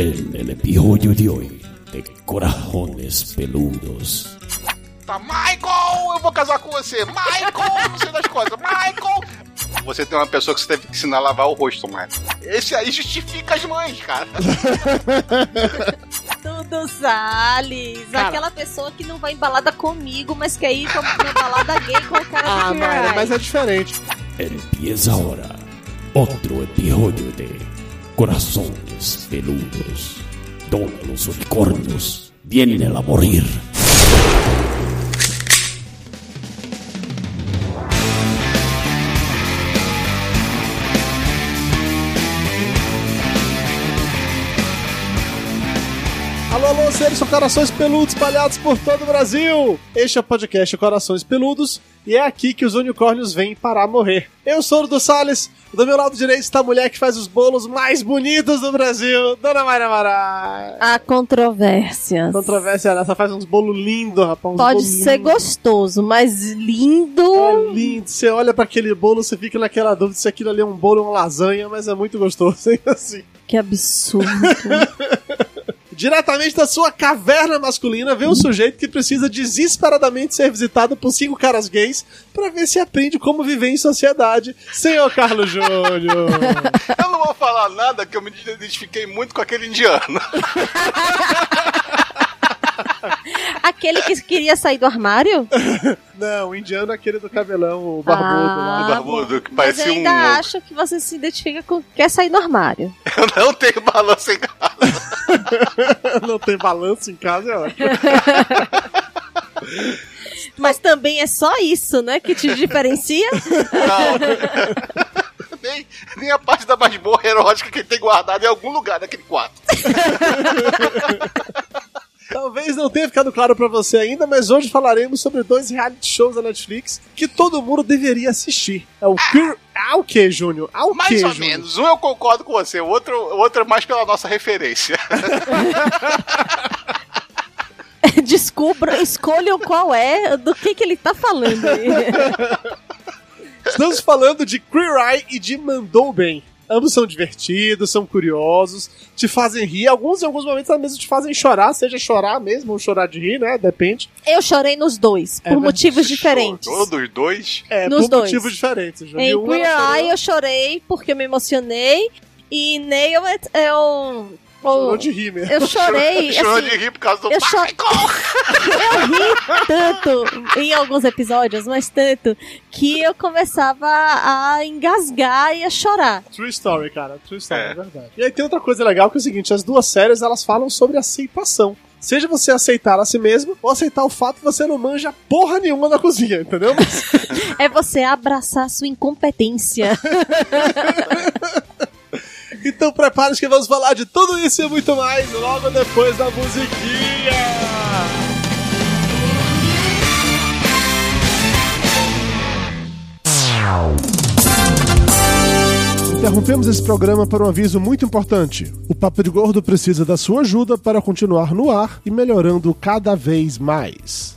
El, episodio de hoy de Corajones Peludos. Tá, Michael, eu vou casar com você. Michael, não sei das coisas. Michael. Você tem uma pessoa que você teve que ensinar a lavar o rosto, Michael. Esse aí justifica as mães, cara. Tudo Salles. Cara. Aquela pessoa que não vai embalada comigo, mas quer ir pra uma balada gay com o cara Ah, do Mayra, mas é diferente. Empieza ahora otro episodio de Corazones Peludos, donde los unicornios vienen a morir. Alô, seres são corações peludos espalhados por todo o Brasil. Este é o podcast Corações Peludos e é aqui que os unicórnios vêm para morrer. Eu sou o do Salles, do meu lado direito está a mulher que faz os bolos mais bonitos do Brasil, Dona Mayra Marai. Há controvérsias. Controvérsia nessa, faz uns bolos lindos, rapaz. Pode ser lindos. gostoso, mas lindo. É lindo. Você olha para aquele bolo, você fica naquela dúvida se aquilo ali é um bolo ou uma lasanha, mas é muito gostoso, hein? Assim. Que absurdo. Diretamente da sua caverna masculina, vem um sujeito que precisa desesperadamente ser visitado por cinco caras gays pra ver se aprende como viver em sociedade. Senhor Carlos Júnior. Eu não vou falar nada que eu me identifiquei muito com aquele indiano. Aquele que queria sair do armário? Não, o indiano é aquele do cabelão, o barbudo lá. Ah, o barbudo, que Mas parecia eu ainda um. acho que você se identifica com quer sair do armário. Eu não tenho balanço em casa. Não tem balanço em casa, é ótimo. Mas também é só isso, né, que te diferencia? Não. nem, nem a parte da masmorra erótica que ele tem guardado em algum lugar daquele quarto. Talvez não tenha ficado claro pra você ainda, mas hoje falaremos sobre dois reality shows da Netflix que todo mundo deveria assistir. É o Queer... Ah, o que, Júnior? Ah, o Mais que, ou Júnior? menos. Um eu concordo com você, o outro, o outro é mais pela nossa referência. Descubra, escolham qual é, do que, que ele tá falando aí. Estamos falando de Queer Eye e de Mandou Bem. Ambos são divertidos, são curiosos, te fazem rir. Alguns, em alguns momentos, mesmo te fazem chorar, seja chorar mesmo ou chorar de rir, né? Depende. Eu chorei nos dois, por É motivos diferentes. Chorou dos dois. É, Nos por dois. motivos diferentes. Já Em um, Queer Eye eu chorei porque eu me emocionei. E Nail It eu. Chorou eu, de rir mesmo. eu chorei. Chorou assim, de rir por causa do eu cho- Michael. eu ri tanto em alguns episódios, mas tanto, que eu começava a engasgar e a chorar. True story, cara. True story, é. É. verdade. E aí tem outra coisa legal que é o seguinte: as duas séries elas falam sobre aceitação. Seja você aceitar a si mesmo ou aceitar o fato que você não manja porra nenhuma na cozinha, entendeu? Mas É você abraçar a sua incompetência. Então prepare-se que vamos falar de tudo isso e muito mais logo depois da musiquinha. Interrompemos esse programa para um aviso muito importante. O Papo de Gordo precisa da sua ajuda para continuar no ar e melhorando cada vez mais.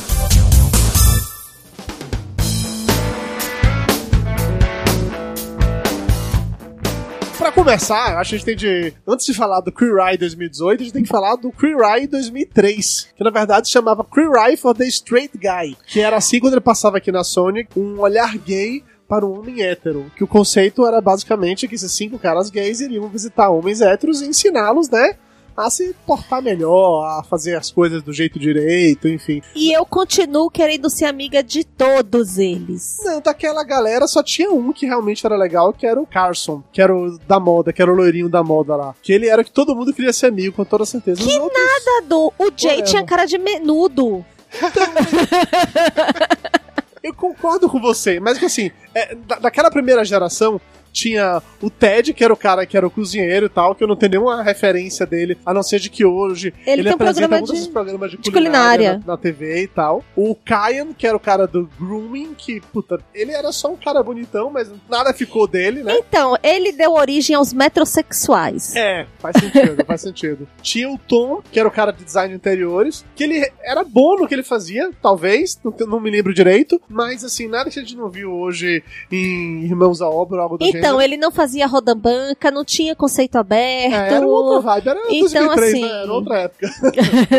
Pra começar, acho que a gente tem de. Antes de falar do Queer Eye 2018, a gente tem que falar do Queer Eye 2003, que na verdade se chamava Queer Eye for the Straight Guy, que era assim quando ele passava aqui na Sony, um olhar gay para um homem hétero. Que o conceito era basicamente que esses cinco caras gays iriam visitar homens héteros e ensiná-los, né? A se portar melhor, a fazer as coisas do jeito direito, enfim. E eu continuo querendo ser amiga de todos eles. Não, daquela galera só tinha um que realmente era legal, que era o Carson, que era o da moda, que era o loirinho da moda lá. Que ele era que todo mundo queria ser amigo, com toda certeza. Que Dado, o Jay Whatever. tinha cara de menudo. Eu concordo com você, mas que assim, é, da- daquela primeira geração, Tinha o Ted, que era o cara que era o cozinheiro e tal, que eu não tenho nenhuma referência dele, a não ser de que hoje Ele um apresenta programa muitos de- programas de de culinária, culinária. Na, na TV e tal. O Kyan, que era o cara do grooming, que, puta, ele era só um cara bonitão, mas nada ficou dele, né? Então, ele deu origem aos metrosexuais. É, faz sentido, faz sentido. Tinha o Tom, que era o cara de design de interiores, que ele era bom no que ele fazia, talvez, não, não me lembro direito, mas assim, nada que a gente não viu hoje em Irmãos à Obra ou algo do Então, gênero. ele não fazia roda banca, não tinha conceito aberto. É, era outra vibe, era Então, 2003, assim- né? Era outra época.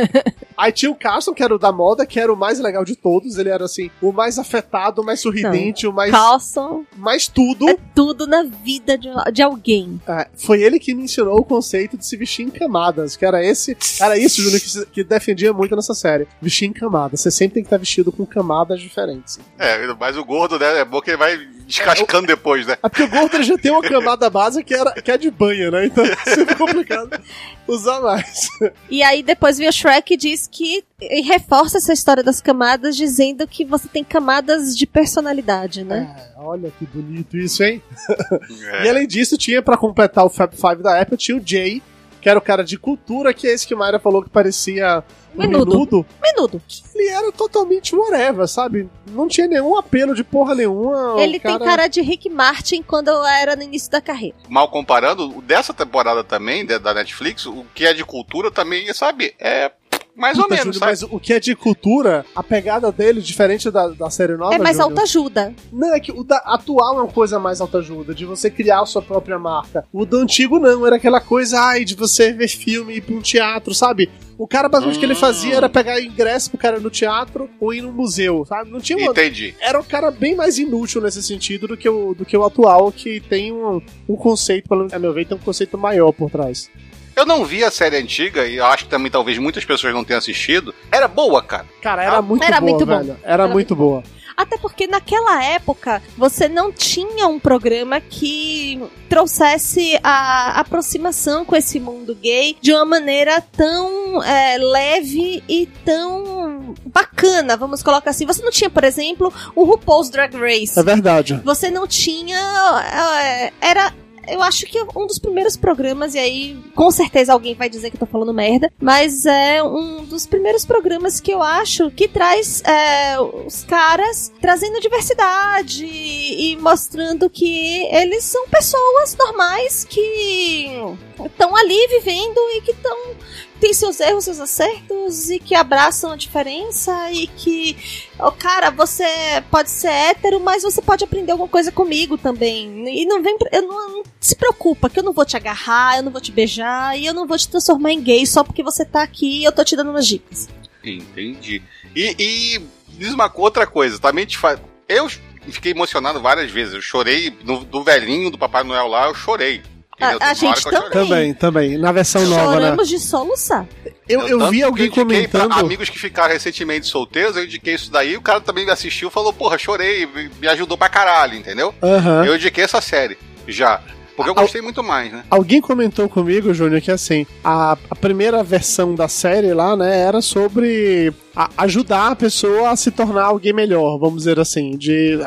Aí tinha o Carson, que era o da moda, que era o mais legal de todos. Ele era, assim, o mais afetado, o mais sorridente, o mais, Carlson mais tudo. é tudo na vida de, de alguém. É, foi ele que me ensinou o conceito de se vestir em camadas, que era esse, era isso, Júnior, que, que defendia muito nessa série. Vestir em camadas. Você sempre tem que estar vestido com camadas diferentes. É, mas o gordo, né? É bom que ele vai descascando depois, né? É porque o gordo ele já tem uma camada base que, era, que é de banha, né? Então é sempre complicado usar mais. E aí depois vem o Shrek e diz que e reforça essa história das camadas, dizendo que você tem camadas de personalidade, né? É, olha que bonito isso, hein? É. E além disso, tinha pra completar o Fab Five da Apple, tinha o Jay, que era o cara de cultura, que é esse que o Mayra falou que parecia um Menudo. menudo. Menudo. Ele era totalmente whatever, sabe? Não tinha nenhum apelo de porra nenhuma. Ele tem cara de Rick Martin quando era no início da carreira. Mal comparando, o dessa temporada também, da Netflix, o que é de cultura também, sabe? É mais ou Puta, menos, Júlio, sabe? mas o que é de cultura, a pegada dele, diferente da, da série nova. é mais autoajuda. Não, é que o da atual é uma coisa mais autoajuda, de você criar a sua própria marca. O do antigo não, era aquela coisa, ai, de você ver filme, ir pra um teatro, sabe? O cara, basicamente, o que ele Hum. fazia era pegar ingresso pro cara no teatro ou ir no museu, sabe? Não tinha uma... Entendi. Era um cara bem mais inútil nesse sentido do que o, do que o atual, que tem um, um conceito, pelo menos, a meu ver, tem um conceito maior por trás. Eu não vi a série antiga e eu acho que também talvez muitas pessoas não tenham assistido. Era boa, cara. Cara, era Ah, muito era boa, muito bom. velho. Era, Era muito boa. Até porque naquela época você não tinha um programa que trouxesse a aproximação com esse mundo gay de uma maneira tão é, leve e tão bacana, vamos colocar assim. Você não tinha, por exemplo, o RuPaul's Drag Race. É verdade. Você não tinha. é, era. Eu acho que um dos primeiros programas, e aí com certeza alguém vai dizer que eu tô falando merda, mas é um dos primeiros programas que eu acho que traz é, os caras trazendo diversidade e mostrando que eles são pessoas normais que estão ali vivendo e que estão tem seus erros, seus acertos e que abraçam a diferença e que, oh, cara, você pode ser hétero, mas você pode aprender alguma coisa comigo também. E não vem, eu não, não se preocupa que eu não vou te agarrar, eu não vou te beijar e eu não vou te transformar em gay só porque você tá aqui e eu tô te dando umas dicas. Entendi. E, e diz uma outra coisa, também te faz. Eu fiquei emocionado várias vezes. Eu chorei no, do velhinho do Papai Noel lá, eu chorei. A- a gente que eu chorei. Também, também. Na versão nova, né? Choramos de soluçar. Eu, eu tanto vi que alguém indiquei comentando. Pra amigos que ficaram recentemente solteiros, eu indiquei isso daí, o cara também me assistiu e falou, porra, chorei, me ajudou pra caralho, entendeu? Aham. Eu indiquei essa série, já. Porque eu gostei muito mais, né? Alguém comentou comigo, Júnior, que assim, a, a primeira versão da série lá, né, era sobre a- ajudar a pessoa a se tornar alguém melhor, vamos dizer assim. De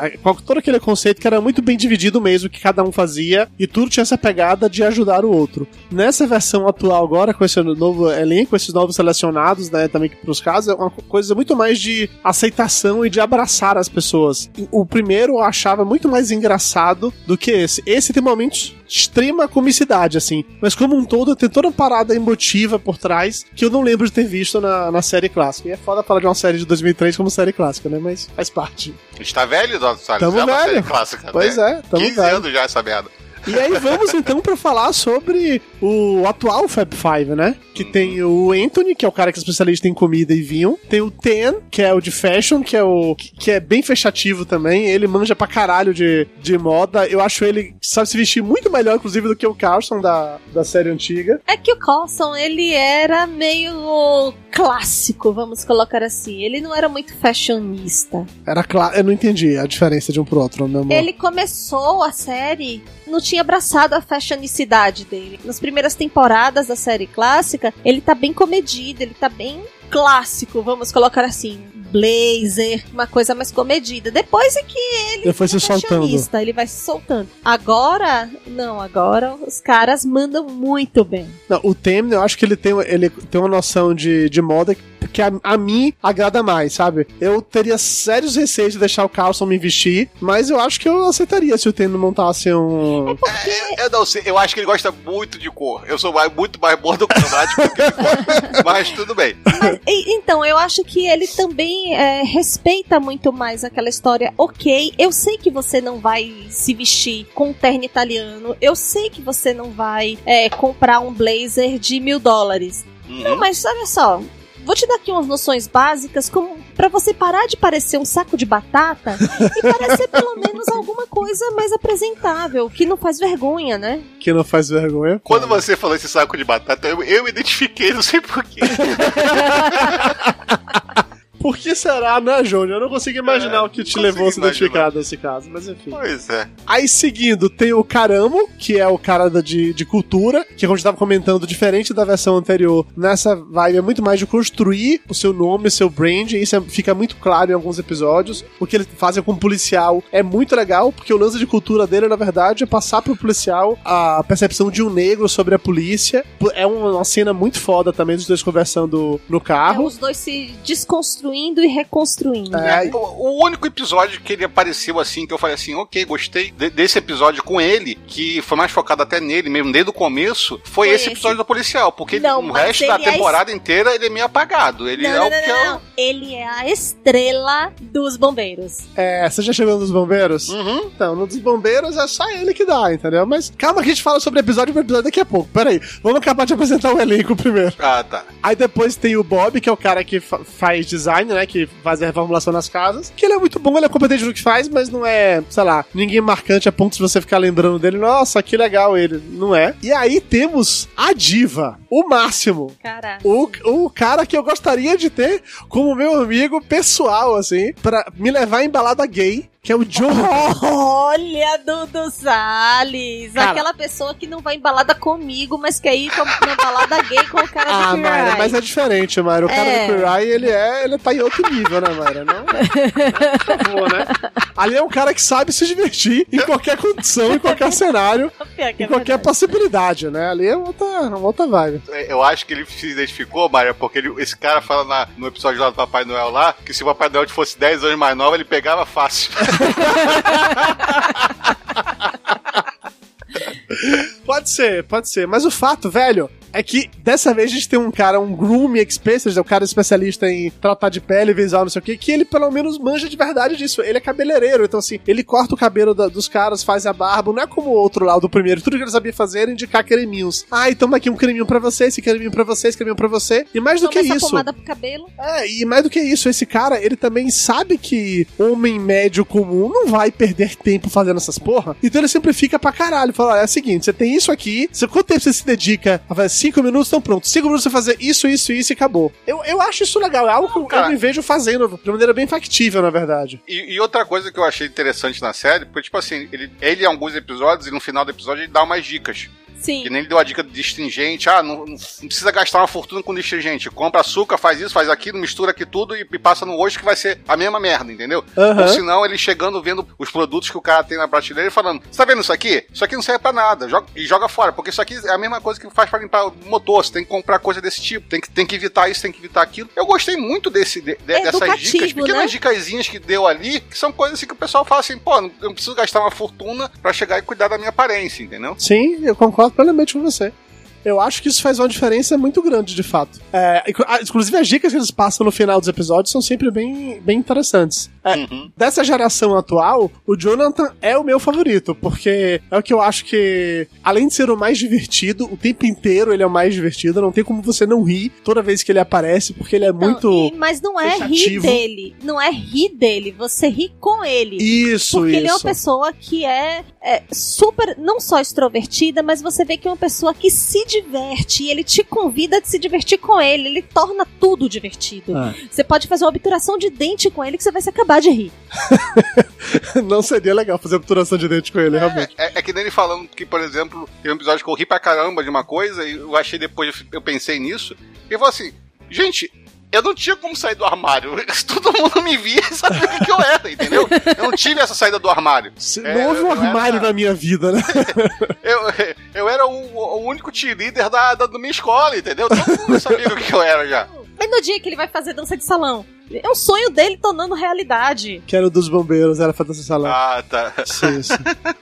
todo aquele conceito que era muito bem dividido mesmo, que cada um fazia, e tudo tinha essa pegada de ajudar o outro. Nessa versão atual agora, com esse novo elenco, esses novos selecionados, né, também que pros casos, é uma co- coisa muito mais de aceitação e de abraçar as pessoas. O primeiro eu achava muito mais engraçado do que esse. Esse tem momentos extrema comicidade, assim. Mas como um todo, tem toda uma parada emotiva por trás que eu não lembro de ter visto na, na série clássica. E é foda falar de uma série de 2003 como série clássica, né? Mas faz parte. A gente tá velho, Salles? Tamo é uma velho. série clássica. Pois né? é, tamo 15 velho. anos já essa merda. E aí vamos então pra falar sobre o atual Fab Five, né? Que tem o Anthony, que é o cara que é especialista em comida e vinho. Tem o Ten, que é o de fashion, que é o que é bem fechativo também. Ele manja pra caralho de, de moda. Eu acho ele sabe se vestir muito melhor, inclusive, do que o Carlson da, da série antiga. É que o Coulson, ele era meio clássico, vamos colocar assim. Ele não era muito fashionista. Era claro, eu não entendi a diferença de um pro outro, meu amor. Ele começou a série, não tinha abraçado a fashionicidade dele. Nas primeiras temporadas da série clássica, ele tá bem comedido, ele tá bem clássico, vamos colocar assim. blazer, uma coisa mais comedida. Depois é que ele Depois se é soltando. fashionista, ele vai se soltando. Agora, não, agora os caras mandam muito bem. Não, o Temer, eu acho que ele tem, ele tem uma noção de, de moda que a, a mim agrada mais, sabe? Eu teria sérios receios de deixar o Carlson me vestir, mas eu acho que eu aceitaria se o Temer montasse um. Eu, eu não sei, eu acho que ele gosta muito de cor. Eu sou mais- muito mais monocromático do que ele gosta. Mas tudo bem. E- então, eu acho que ele também é, respeita muito mais aquela história. Ok, eu sei que você não vai se vestir com um terno italiano. Eu sei que você não vai é, comprar um blazer de mil dólares. Não, Uhum. mas olha só. Vou te dar aqui umas noções básicas como para você parar de parecer um saco de batata e parecer pelo menos alguma coisa mais apresentável, que não faz vergonha, né? Que não faz vergonha. Quando você falou esse saco de batata, eu, eu me identifiquei, não sei porquê. Por que será, né, Júnior? Eu não consigo imaginar É, o que te levou a se identificar nesse caso, mas enfim. Pois é. Aí seguindo, tem o Caramo, que é o cara da, de, de cultura, que como a gente tava comentando, diferente da versão anterior, nessa vibe é muito mais de construir o seu nome, o seu brand, e isso é- fica muito claro em alguns episódios. O que ele fazem com o policial é muito legal, porque o lance de cultura dele, na verdade, é passar pro policial a percepção de um negro sobre a polícia. É uma, cena muito foda também, dos dois conversando no É, carro. os dois se desconstruindo e reconstruindo. É, O, o único episódio que ele apareceu assim, que eu falei assim, ok, gostei de- desse episódio com ele, que foi mais focado até nele mesmo, desde o começo, foi, Foi esse esse. episódio do policial. Porque Não, o resto da é temporada inteira ele é meio apagado. Ele Não, é não, o não, que não, é não. Ele é a estrela dos bombeiros. é, você já chegou nos bombeiros? Uhum. Então, no dos bombeiros é só ele que dá, entendeu? Mas calma que a gente fala sobre episódio por episódio daqui a pouco. Pera aí, vamos acabar de apresentar o elenco primeiro. Ah, tá. Aí depois tem o Bob, que é o cara que fa- faz design, né? Que faz a reformulação nas casas. Que ele é muito bom, ele é competente no que faz, mas não é, sei lá, ninguém marcante a ponto de você ficar lembrando dele. Nossa, que legal ele. Não é. E aí temos a diva, o Máximo. Cara. O, o cara que eu gostaria de ter como meu amigo pessoal, assim, pra me levar em balada gay, que é o John. Olha, Dudu Salles! Cara. Aquela pessoa que não vai em balada comigo, mas quer ir com- na balada gay com o cara Ah, do Mayra, Queer mas Eye. é diferente, Mayra. O cara É. do Queer Eye, ele é, ele tá em outro nível, né, Mayra? Não, por favor, né? Ali é um cara que sabe se divertir em qualquer condição, em qualquer cenário, que em é qualquer verdade. possibilidade, né? Ali é outra, uma outra vibe. Eu acho que ele se identificou, Maria, porque ele- esse cara fala na- no episódio lá do Papai Noel lá, que se o Papai Noel fosse 10 anos mais novo, ele pegava fácil. Pode ser, pode ser. Mas o fato, velho, é que dessa vez a gente tem um cara, um grooming expert, um cara especialista em tratar de pele, visual, não sei o que, que ele pelo menos manja de verdade disso. Ele é cabeleireiro, então assim, ele corta o cabelo da- dos caras, faz a barba, não é como o outro lá, o do primeiro. Tudo que ele sabia fazer era indicar creminhos. Ah, então aqui um creminho pra você, esse creminho pra você, esse creminho pra você. E mais do Toma que essa isso. pomada pro cabelo. É, e mais do que isso, esse cara, ele também sabe que homem médio comum não vai perder tempo fazendo essas porra. Então ele simplifica pra caralho. Fala, é o seguinte, você tem isso aqui, quanto tempo você se dedica a fazer? Cinco minutos, então pronto. Cinco minutos você fazer isso, isso, isso e acabou. Eu, eu acho isso legal, é algo que eu- eu me vejo fazendo de maneira bem factível, na verdade. E, e outra coisa que eu achei interessante na série, porque, tipo assim, ele, ele em alguns episódios, e no final do episódio, ele dá umas dicas. Sim. Que nem ele deu a dica de astringente. Ah, não, não precisa gastar uma fortuna com astringente. Compra açúcar, faz isso, faz aquilo, mistura aqui tudo e, e passa no rosto que vai ser a mesma merda, entendeu? Aham. Ou senão ele chegando, vendo os produtos que o cara tem na prateleira e falando: Você tá vendo isso aqui? Isso aqui não serve pra nada. Joga, e joga fora, porque isso aqui é a mesma coisa que faz pra limpar o motor. Você tem que comprar coisa desse tipo, tem que, tem que evitar isso, tem que evitar aquilo. Eu gostei muito desse, de- de- dessas dicas, pequenas né? dicasinhas que deu ali, que são coisas assim que o pessoal fala assim: pô, não- eu não preciso gastar uma fortuna pra chegar e cuidar da minha aparência, entendeu? Sim, eu concordo plenamente com você. Eu acho que isso faz uma diferença muito grande, de fato. É, ah, inclusive, as dicas que eles passam no final dos episódios são sempre bem, bem interessantes. É, Uhum. Dessa geração atual, o Jonathan é o meu favorito, porque é o que eu acho que, além de ser o mais divertido, o tempo inteiro ele é o mais divertido. Não tem como você não rir toda vez que ele aparece, porque ele é Não, muito. e- mas não é rir dele. Não é rir dele. Você ri com ele. Isso, Porque isso. ele é uma pessoa que é, é super, não só extrovertida, mas você vê que é uma pessoa que se diverte e ele te convida a se divertir com ele. Ele torna tudo divertido. Ah. Você pode fazer uma obturação de dente com ele que você vai se acabar de rir. não seria legal fazer obturação de dente com ele, realmente. É, é que nem ele falando que, por exemplo, tem um episódio que eu ri pra caramba de uma coisa e eu achei depois, eu pensei nisso, e eu falei assim, gente, eu não tinha como sair do armário. Todo mundo me via e sabia o que, que eu era, entendeu? Eu não tive essa saída do armário. Não É, houve um armário era- na minha vida, né? Eu, eu era o, o único cheerleader da, da, da minha escola, entendeu? Todo mundo sabia o que, que eu era já. Mas no dia que ele vai fazer dança de salão, é um sonho dele tornando realidade. que era o dos bombeiros, era dança salão. Ah, tá. Sim, sim.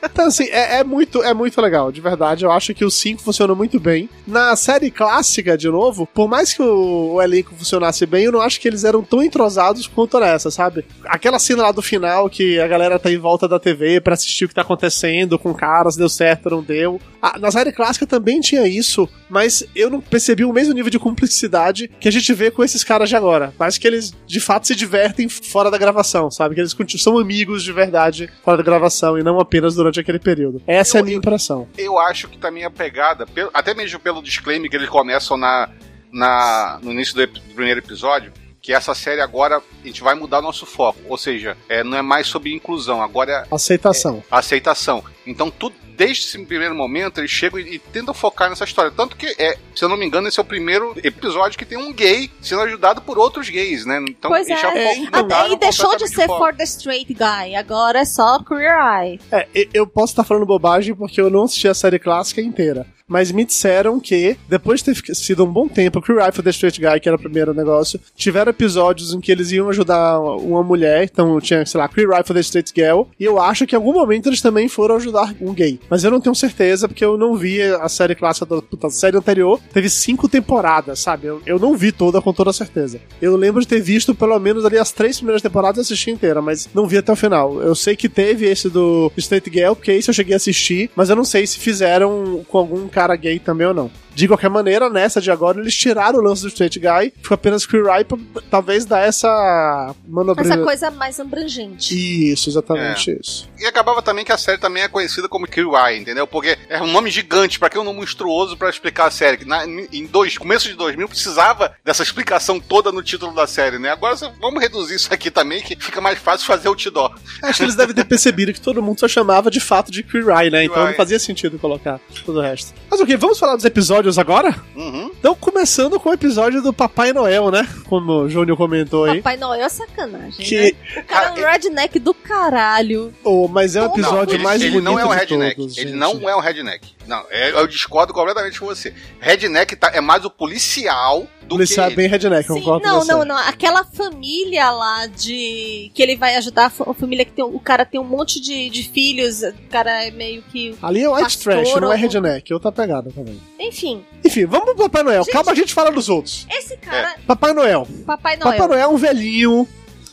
Então, assim, é, é muito, é muito legal, de verdade. Eu acho que o 5 funciona muito bem. Na série clássica, de novo, por mais que o, o elenco funcionasse bem, eu não acho que eles eram tão entrosados quanto nessa, sabe? Aquela cena lá do final que a galera tá em volta da TV pra assistir o que tá acontecendo com caras, deu certo, não deu. Ah, na série clássica também tinha isso, mas eu não percebi o mesmo nível de cumplicidade que a gente vê com esses caras de agora. Parece que eles, de fato, se divertem fora da gravação, sabe? Que eles são amigos de verdade fora da gravação e não apenas durante aquele período. Essa é a Eu- minha eu- impressão. Eu acho que também a pegada, até mesmo pelo disclaimer que eles começam na, na, no início do, do primeiro episódio, que essa série agora a gente vai mudar nosso foco. Ou seja, é, não é mais sobre inclusão, agora é Aceitação. aceitação. Então, tudo, desde esse primeiro momento, eles chegam e, e tentam focar nessa história. Tanto que, é, se eu não me engano, esse é o primeiro episódio que tem um gay sendo ajudado por outros gays, né? Então, Pois eles já é. Até e deixou de ser for the straight guy, agora é só queer eye. É, eu posso estar falando bobagem porque eu não assisti a série clássica inteira. Mas me disseram que, depois de ter sido um bom tempo, Crew Rifle The Straight Guy, que era o primeiro negócio, tiveram episódios em que eles iam ajudar uma- mulher, então tinha, sei lá, Crew Rifle The Straight Girl, e eu acho que em algum momento eles também foram ajudar um gay. Mas eu não tenho certeza, porque eu não vi a série clássica da puta, série anterior, teve cinco temporadas, sabe? Eu, eu não vi toda com toda certeza. Eu lembro de ter visto pelo menos ali as três primeiras temporadas e assisti inteira, mas não vi até o final. Eu sei que teve esse do Straight Girl, porque esse eu cheguei a assistir, mas eu não sei se fizeram com algum cara gay também ou não. De qualquer maneira, nessa de agora, eles tiraram o lance do Straight Guy, ficou apenas Queer Eye pra talvez dar essa manobrinha. Essa coisa mais abrangente. Isso, exatamente isso. E acabava também que a série também é conhecida como Kill Eye, entendeu? Porque é um nome gigante, pra que um nome monstruoso pra explicar a série? Que na, em dois, começo de 2000 precisava dessa explicação toda no título da série, né? Agora vamos reduzir isso aqui também, que fica mais fácil fazer o Tidó. Acho que eles devem ter percebido que todo mundo só chamava de fato de Queer Eye, né? Então Eye. não fazia sentido colocar todo o resto. Mas ok, vamos falar dos episódios agora? Uhum. Então, começando com o episódio do Papai Noel, né? Como o Júnior comentou aí. Papai Noel é sacanagem, Que, né? O cara é um redneck do caralho. oh, mas é o Não, episódio ele, mais ele bonito não é um redneck. todos. ele não é um redneck. Não, é- eu discordo completamente com você. Redneck tá- é mais o policial do Policial é que. bem redneck, Sim, concordo não, com você. não, não. Aquela família lá de. que ele vai ajudar, a fa- a família que tem. O cara tem um monte de, de filhos, o cara é meio que. Ali é white Pastor trash, não é redneck, é outra pegada também. Enfim, Enfim, vamos pro Papai Noel. Gente. Calma, a gente fala dos outros. esse cara, Papai Noel. Papai Noel. Papai Noel é um velhinho,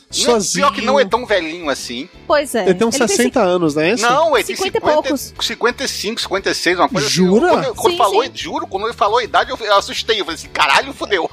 Não, sozinho. pior que não é tão velhinho assim. Pois é. Ele tem uns Ele 60 anos, não é isso? Não, ele tem 50 e 50, poucos. 55, 56, uma coisa Jura? assim. Quando, quando Sim, falou, sim. Juro, quando ele falou a idade, eu, eu assustei. Eu falei assim, caralho, fodeu.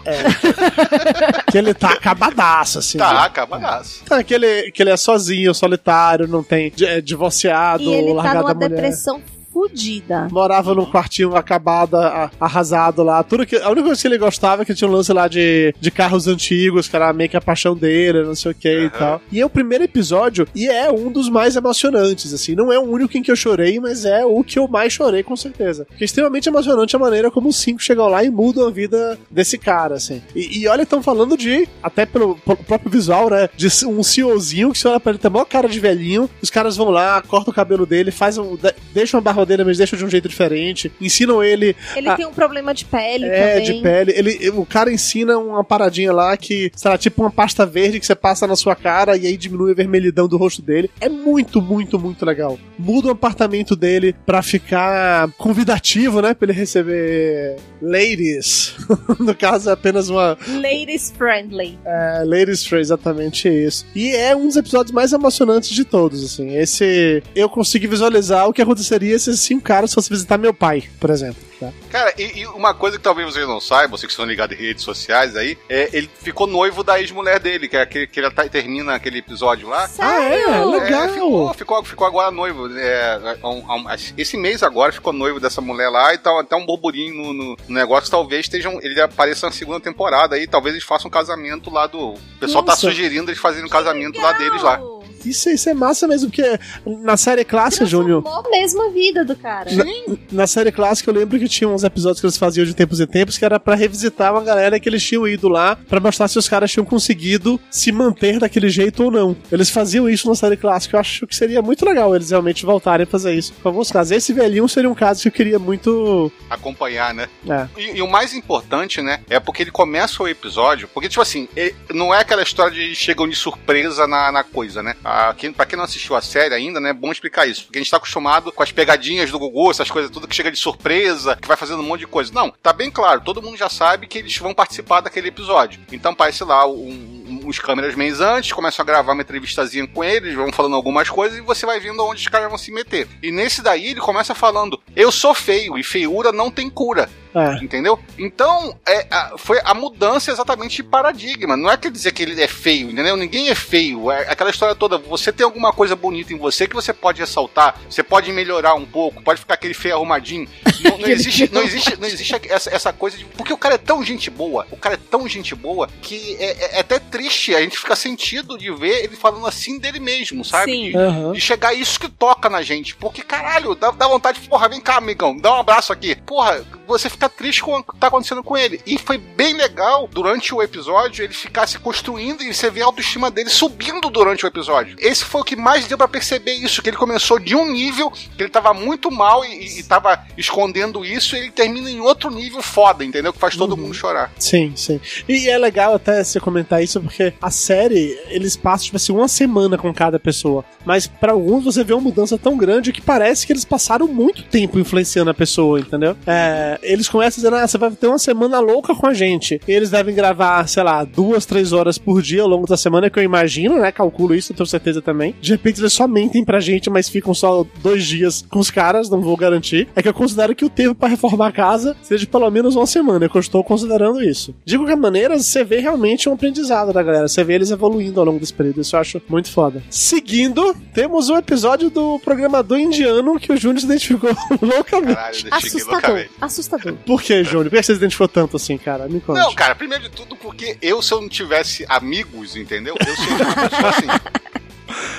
Que ele tá acabadaço, assim. Tá, né? acabadaço. Tá, que ele, que ele é sozinho, solitário, não tem é, divorciado, E ele tá numa depressão fudida. Morava num quartinho acabado, arrasado lá. Tudo que, a única coisa que ele gostava é que tinha um lance lá de, de carros antigos, que era meio que a paixão dele, não sei o que e tal. E é o primeiro episódio, e é um dos mais emocionantes, assim. Não é o único em que eu chorei, mas é o que eu mais chorei, com certeza. Porque é extremamente emocionante a maneira como os cinco chegam lá e mudam a vida desse cara, assim. E, e olha, estão falando de, até pelo, pelo próprio visual, né? De um CEOzinho que você olha pra ele, tem a maior cara de velhinho. Os caras vão lá, cortam o cabelo dele, faz um, de- deixam a barba dele, mas deixam de um jeito diferente. Ensinam ele Ele Ah. tem um problema de pele é, também. de pele. Ele, o cara ensina uma paradinha lá que, sei lá, tipo uma pasta verde que você passa na sua cara e aí diminui a vermelhidão do rosto dele. É muito, muito, muito legal. Muda o apartamento dele pra ficar convidativo, né? Pra ele receber ladies. no caso, é apenas uma Ladies friendly. é, ladies free, exatamente isso. E é um dos episódios mais emocionantes de todos, assim. Esse. Eu consegui visualizar o que aconteceria se cinco caras fossem visitar meu pai, por exemplo. Tá? Cara, e, e uma coisa que talvez vocês não saibam, vocês que estão ligados em redes sociais aí, é ele ficou noivo da ex-mulher dele, que é aquele que ele tá- termina aquele episódio lá. Ah, é? Sério? Legal. É, ficou, ficou, ficou agora noivo. É, há um- há um- esse mês agora ficou noivo dessa mulher lá e tá até um burburinho no, no- no negócio. Talvez estejam, ele apareça na segunda temporada aí, talvez eles façam um casamento lá do. O pessoal Nossa. tá sugerindo eles fazerem um casamento lá deles lá. Isso, isso é massa mesmo, porque na série clássica, Júnior. Mesmo a vida do cara. Na, na série clássica, eu lembro que tinha uns episódios que eles faziam de tempos em tempos que era pra revisitar uma galera que eles tinham ido lá pra mostrar se os caras tinham conseguido se manter daquele jeito ou não. Eles faziam isso na série clássica. Eu acho que seria muito legal eles realmente voltarem a fazer isso com alguns casos. Esse velhinho seria um caso que eu queria muito. Acompanhar, né? É. E, e o mais importante, né, é porque ele começa o episódio. Porque, tipo assim, ele- não é aquela história de chegam de surpresa na, na coisa, né? Quem, pra quem não assistiu a série ainda, né, é bom explicar isso. Porque a gente tá acostumado com as pegadinhas do Gugu, essas coisas tudo que chega de surpresa, que vai fazendo um monte de coisa. Não, tá bem claro, todo mundo já sabe que eles vão participar daquele episódio. Então parece lá um, uns câmeras meses antes, começam a gravar uma entrevistazinha com eles, vão falando algumas coisas e você vai vendo onde os caras vão se meter. E nesse daí ele começa falando: Eu sou feio e feiura não tem cura. É. Entendeu? Então, é, a- foi a mudança exatamente de paradigma. Não é quer dizer que ele é feio, entendeu? Ninguém é feio. É aquela história toda. Você tem alguma coisa bonita em você que você pode ressaltar, você pode melhorar um pouco, pode ficar aquele feio arrumadinho. Não, não existe, não existe, não existe essa, essa coisa de. Porque o cara é tão gente boa, o cara é tão gente boa, que é, é- é até triste. A gente fica sentido de ver ele falando assim dele mesmo, sabe? Sim. De- Aham. de chegar isso que toca na gente. Porque, caralho, dá, dá vontade de, porra, vem cá, amigão, dá um abraço aqui. Porra, você fica triste com o que tá acontecendo com ele. E foi bem legal, durante o episódio, ele ficar se construindo e você vê a autoestima dele subindo durante o episódio. Esse foi o que mais deu pra perceber isso, que ele começou de um nível, que ele tava muito mal e, e tava escondendo isso, e ele termina em outro nível foda, entendeu? Que faz todo mundo chorar. Sim, sim. E é legal até você comentar isso, porque a série, eles passam, tipo assim, uma semana com cada pessoa. Mas pra alguns você vê uma mudança tão grande que parece que eles passaram muito tempo influenciando a pessoa, entendeu? É, eles começam dizendo, ah, você vai ter uma semana louca com a gente. E eles devem gravar, sei lá, duas, três horas por dia ao longo da semana, que eu imagino, né? Calculo isso, eu tenho certeza também. De repente eles só mentem pra gente, mas ficam só dois dias com os caras, não vou garantir. É que eu considero que o tempo pra reformar a casa seja de pelo menos uma semana, é que eu estou considerando isso. De qualquer maneira, você vê realmente um aprendizado da galera, você vê eles evoluindo ao longo desse período, isso eu acho muito foda. Seguindo, temos o episódio do programador indiano que o Júnior se identificou loucamente. Caralho, Assustador. loucamente. Assustador. Por que, Júnior? Por que você se identificou tanto assim, cara? Me conte. Não, cara, primeiro de tudo, porque eu, se eu não tivesse amigos, entendeu? Eu seria uma pessoa assim.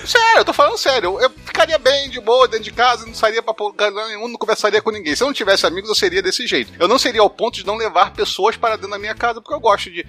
Sério, eu tô falando sério. Eu, ficaria bem de boa dentro de casa, não sairia pra lugar nenhum, não conversaria com ninguém. Se eu não tivesse amigos, eu seria desse jeito. Eu não seria ao ponto de não levar pessoas para dentro da minha casa, porque eu gosto de,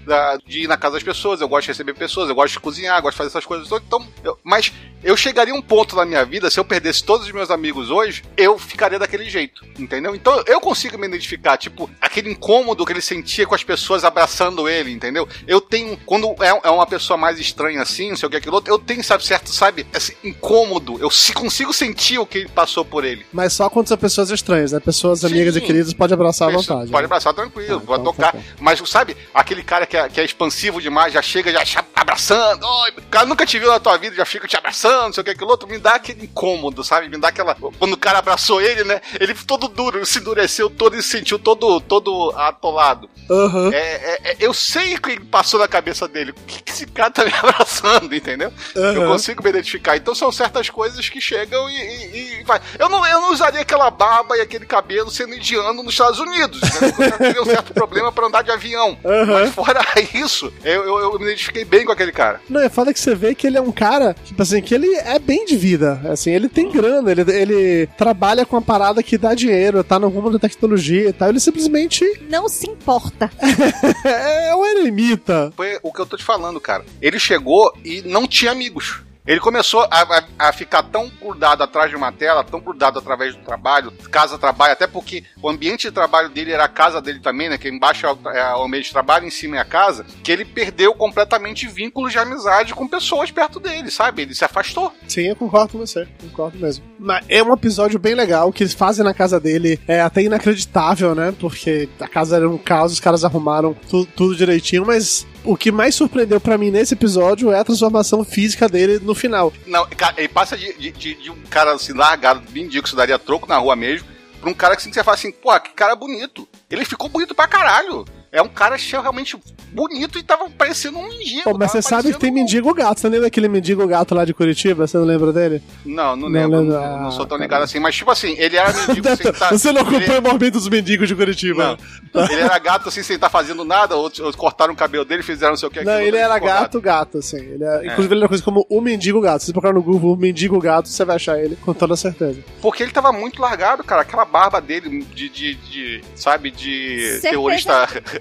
de ir na casa das pessoas, eu gosto de receber pessoas, eu gosto de cozinhar, gosto de fazer essas coisas. Então, eu- mas eu chegaria a um ponto na minha vida, se eu perdesse todos os meus amigos hoje, eu ficaria daquele jeito, entendeu? Então eu consigo me identificar, tipo, aquele incômodo que ele sentia com as pessoas abraçando ele, entendeu? Eu tenho, quando é, é uma pessoa mais estranha assim, não sei o que, aquilo outro, eu tenho, sabe, certo, sabe, esse incômodo, eu se- consigo sentir o que ele passou por ele. Mas só quando são pessoas estranhas, né? Pessoas amigas Sim. e queridas pode abraçar à vontade. Pode né? abraçar tranquilo, Ah, pode então tocar. tá bom. Mas sabe, aquele cara que é, que é expansivo demais, já chega, já cha- abraçando. O cara nunca te viu na tua vida, já fica te abraçando, não sei o que, aquilo outro. Me dá aquele incômodo, sabe? Me dá aquela. Quando o cara abraçou ele, né? Ele ficou todo duro, se endureceu todo e se sentiu todo, todo atolado. Aham. É, é- eu sei o que passou na cabeça dele. O que, esse cara tá me abraçando, entendeu? Eu Aham. consigo me identificar. Então são certas coisas que chegam e, e, e vai. Eu não, eu não usaria aquela barba e aquele cabelo sendo indiano nos Estados Unidos. Né? Eu já teria um certo problema pra andar de avião. Aham. Mas fora isso, eu, eu, eu me identifiquei bem com aquele cara. Não, é foda que você vê que ele é um cara, tipo assim, que ele é bem de vida. Assim, ele tem grana, ele, ele trabalha com uma parada que dá dinheiro, tá no rumo da tecnologia e tal. Ele simplesmente Não se importa. é um eremita. Foi o que eu tô te falando, cara. Ele chegou e não tinha amigos. Ele começou a, a- a ficar tão grudado atrás de uma tela, tão grudado através do trabalho, casa-trabalho, até porque o ambiente de trabalho dele era a casa dele também, né? Que embaixo é o, é ambiente de trabalho, em cima é a casa, que ele perdeu completamente vínculos de amizade com pessoas perto dele, sabe? Ele se afastou. Sim, eu concordo com você, concordo mesmo. Mas é um episódio bem legal que eles fazem na casa dele. É até inacreditável, né? Porque a casa era um caos, os caras arrumaram tu- tudo direitinho, mas. O que mais surpreendeu pra mim nesse episódio é a transformação física dele no final. Não, ele passa de, de, de- de um cara assim, largado, mendigo, que se daria troco na rua mesmo, pra um cara que assim, que você fala assim, pô, que cara bonito. Ele ficou bonito pra caralho. É um cara realmente bonito e tava parecendo um mendigo. Pô, mas você sabe que tem um- mendigo gato. Você lembra aquele mendigo gato lá de Curitiba? Você não lembra dele? Não, não Não lembro. lembro. Não, não sou tão Ah, ligado assim. Mas, tipo assim, ele era mendigo sem tá, Você não ele- acompanha o movimento dos mendigos de Curitiba? Não. Ele era gato assim, sem estar fazendo nada, outros, outros cortaram o cabelo dele, fizeram não sei o que. Não, aquilo, ele era ficou gato, gato, assim. Ele é- Inclusive, ele era coisa como o mendigo gato. Se você procurar no Google o mendigo gato, você vai achar ele com toda certeza. Porque ele tava muito largado, cara. Aquela barba dele de, de, de sabe, de Certeza. terrorista.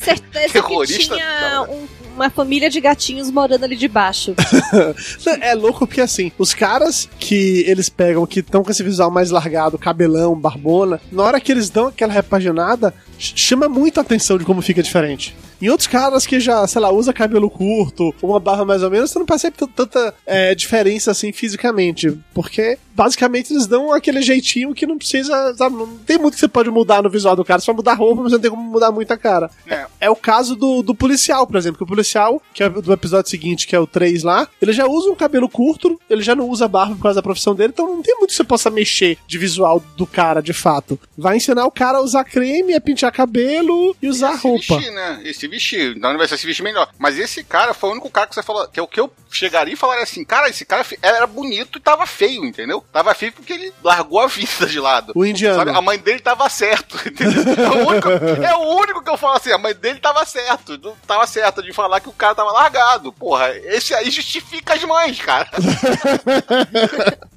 Certeza Terrorista? que tinha um- uma família de gatinhos morando ali debaixo. É louco porque, assim, os caras que eles pegam, que estão com esse visual mais largado, cabelão, barbona, na hora que eles dão aquela repaginada, ch- chama muito a atenção de como fica diferente. Em outros caras que já, sei lá, usa cabelo curto, uma barba mais ou menos, você não percebe tanta é, diferença assim fisicamente. Porque basicamente eles dão aquele jeitinho que não precisa, sabe, não tem muito que você pode mudar no visual do cara. Você mudar a roupa, mas não tem como mudar muito a cara. É. É o caso do, do policial, por exemplo. Que o policial, que é do episódio seguinte, que é o 3 lá, ele já usa um cabelo curto, ele já não usa barba por causa da profissão dele, então não tem muito que você possa mexer de visual do cara, de fato. Vai ensinar o cara a usar creme, a pintar cabelo e usar se roupa. vestir, né? E se vestir. Então ele vai se vestir melhor. Mas esse cara foi o único cara que você falou. Que é o que eu chegaria e falaria assim: cara, esse cara era bonito e tava feio, entendeu? Tava feio porque ele largou a vida de lado. O indiano. Sabe? A mãe dele tava certo, entendeu? É o, único, é o único que eu falo assim: a mãe dele tava certo. Tava certo de falar que o cara tava largado. Porra, esse aí justifica as mães, cara.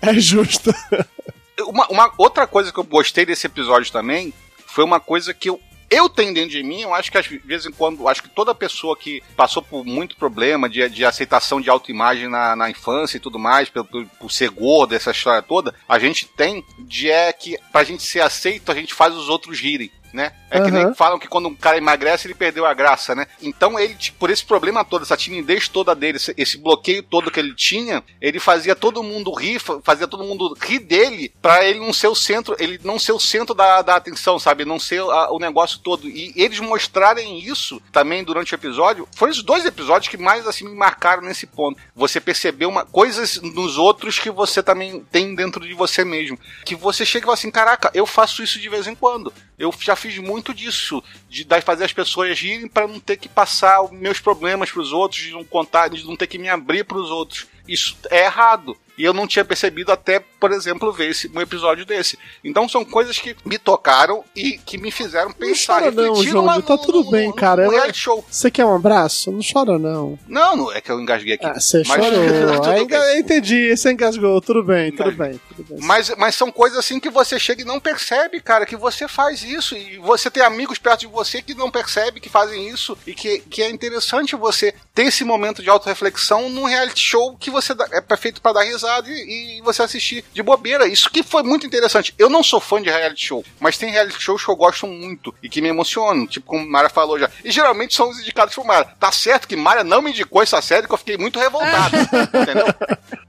É justo. Uma, uma outra coisa que eu gostei desse episódio também foi uma coisa que eu, eu tenho dentro de mim, eu acho que às vezes em quando, acho que toda pessoa que passou por muito problema de, de aceitação de autoimagem na, na infância e tudo mais, por, por, por ser gordo, essa história toda, a gente tem de é que pra gente ser aceito, a gente faz os outros rirem. Né? É que nem falam que quando um cara emagrece, ele perdeu a graça, né? Então ele, por esse problema todo, essa timidez toda dele, esse, bloqueio todo que ele tinha, ele fazia todo mundo rir, fa- fazia todo mundo rir dele, pra ele não ser o centro, ele não ser o centro da, da atenção, sabe? Não ser a- o negócio todo. E eles mostrarem isso também durante o episódio, foram os dois episódios que mais assim me marcaram nesse ponto. Você percebeu uma, coisas nos outros que você também tem dentro de você mesmo. Que você chega e fala assim: caraca, eu faço isso de vez em quando. Eu já fiz muito disso, de fazer as pessoas rirem para não ter que passar meus problemas para os outros, de não contar, de não ter que me abrir para os outros. Isso é errado. E eu não tinha percebido até, por exemplo, ver esse, um episódio desse. Então são coisas que me tocaram e que me fizeram pensar, chora não, João, tá num- tudo num- bem, cara. Reality show. Você quer um abraço? Não chora, não. Não, não, é que eu engasguei aqui. Ah, você Mas- chorou. eu entendi, você engasgou. Tudo bem, tudo bem, tudo bem. Mas, mas são coisas assim que você chega e não percebe, cara, que você faz isso. E você tem amigos perto de você que não percebe que fazem isso. E que, que é interessante você ter esse momento de autorreflexão num reality show que você dá- é feito pra dar risada e, e você assistir de bobeira. Isso que foi muito interessante. Eu não sou fã de reality show, mas tem reality shows que eu gosto muito e que me emocionam. Tipo, como Mara falou já. E geralmente são os indicados por Mara. Tá certo que Mara não me indicou essa série que eu fiquei muito revoltado. entendeu?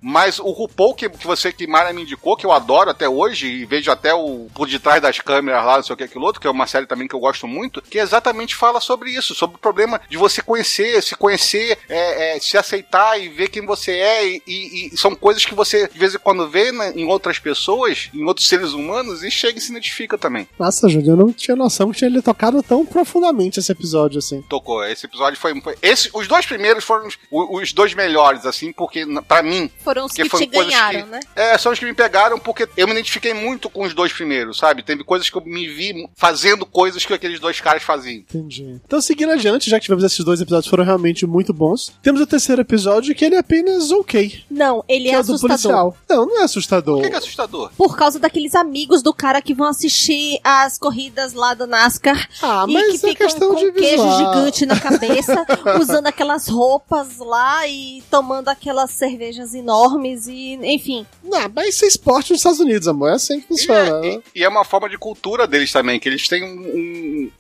Mas o RuPaul que, que você, que Mara me indicou, que eu adoro até hoje, e vejo até o por detrás das câmeras lá, não sei o que, aquilo outro, que é uma série também que eu gosto muito, que exatamente fala sobre isso, sobre o problema de você conhecer, se conhecer, é, é, se aceitar e ver quem você é, e, e- e são coisas que você de vez em quando vê né, em outras pessoas, em outros seres humanos, e chega e se identifica também. Nossa, Júlio, eu não tinha noção que tinha ele tocado tão profundamente esse episódio, assim. Tocou. Esse episódio foi. foi- esse, os dois primeiros foram os, os dois melhores, assim, porque, pra mim, Foram os que foram te ganharam, que- né? É, são os que me pegaram porque eu me identifiquei muito com os dois primeiros, sabe? Teve coisas que eu me vi fazendo coisas que aqueles dois caras faziam. Entendi. Então, seguindo adiante, já que tivemos esses dois episódios foram realmente muito bons, temos o terceiro episódio que ele é apenas ok. Não, ele Que é é assustador. policial. Não, não é assustador. Por que, que é assustador? Por causa daqueles amigos do cara que vão assistir as corridas lá do NASCAR. Ah, e mas que é ficam questão com de queijo visual. gigante na cabeça, usando aquelas roupas lá e tomando aquelas cervejas enormes e, enfim. Não, mas isso é esporte nos Estados Unidos, amor. É assim que E funciona. é, e- e é uma forma de cultura deles também, que eles têm um- um-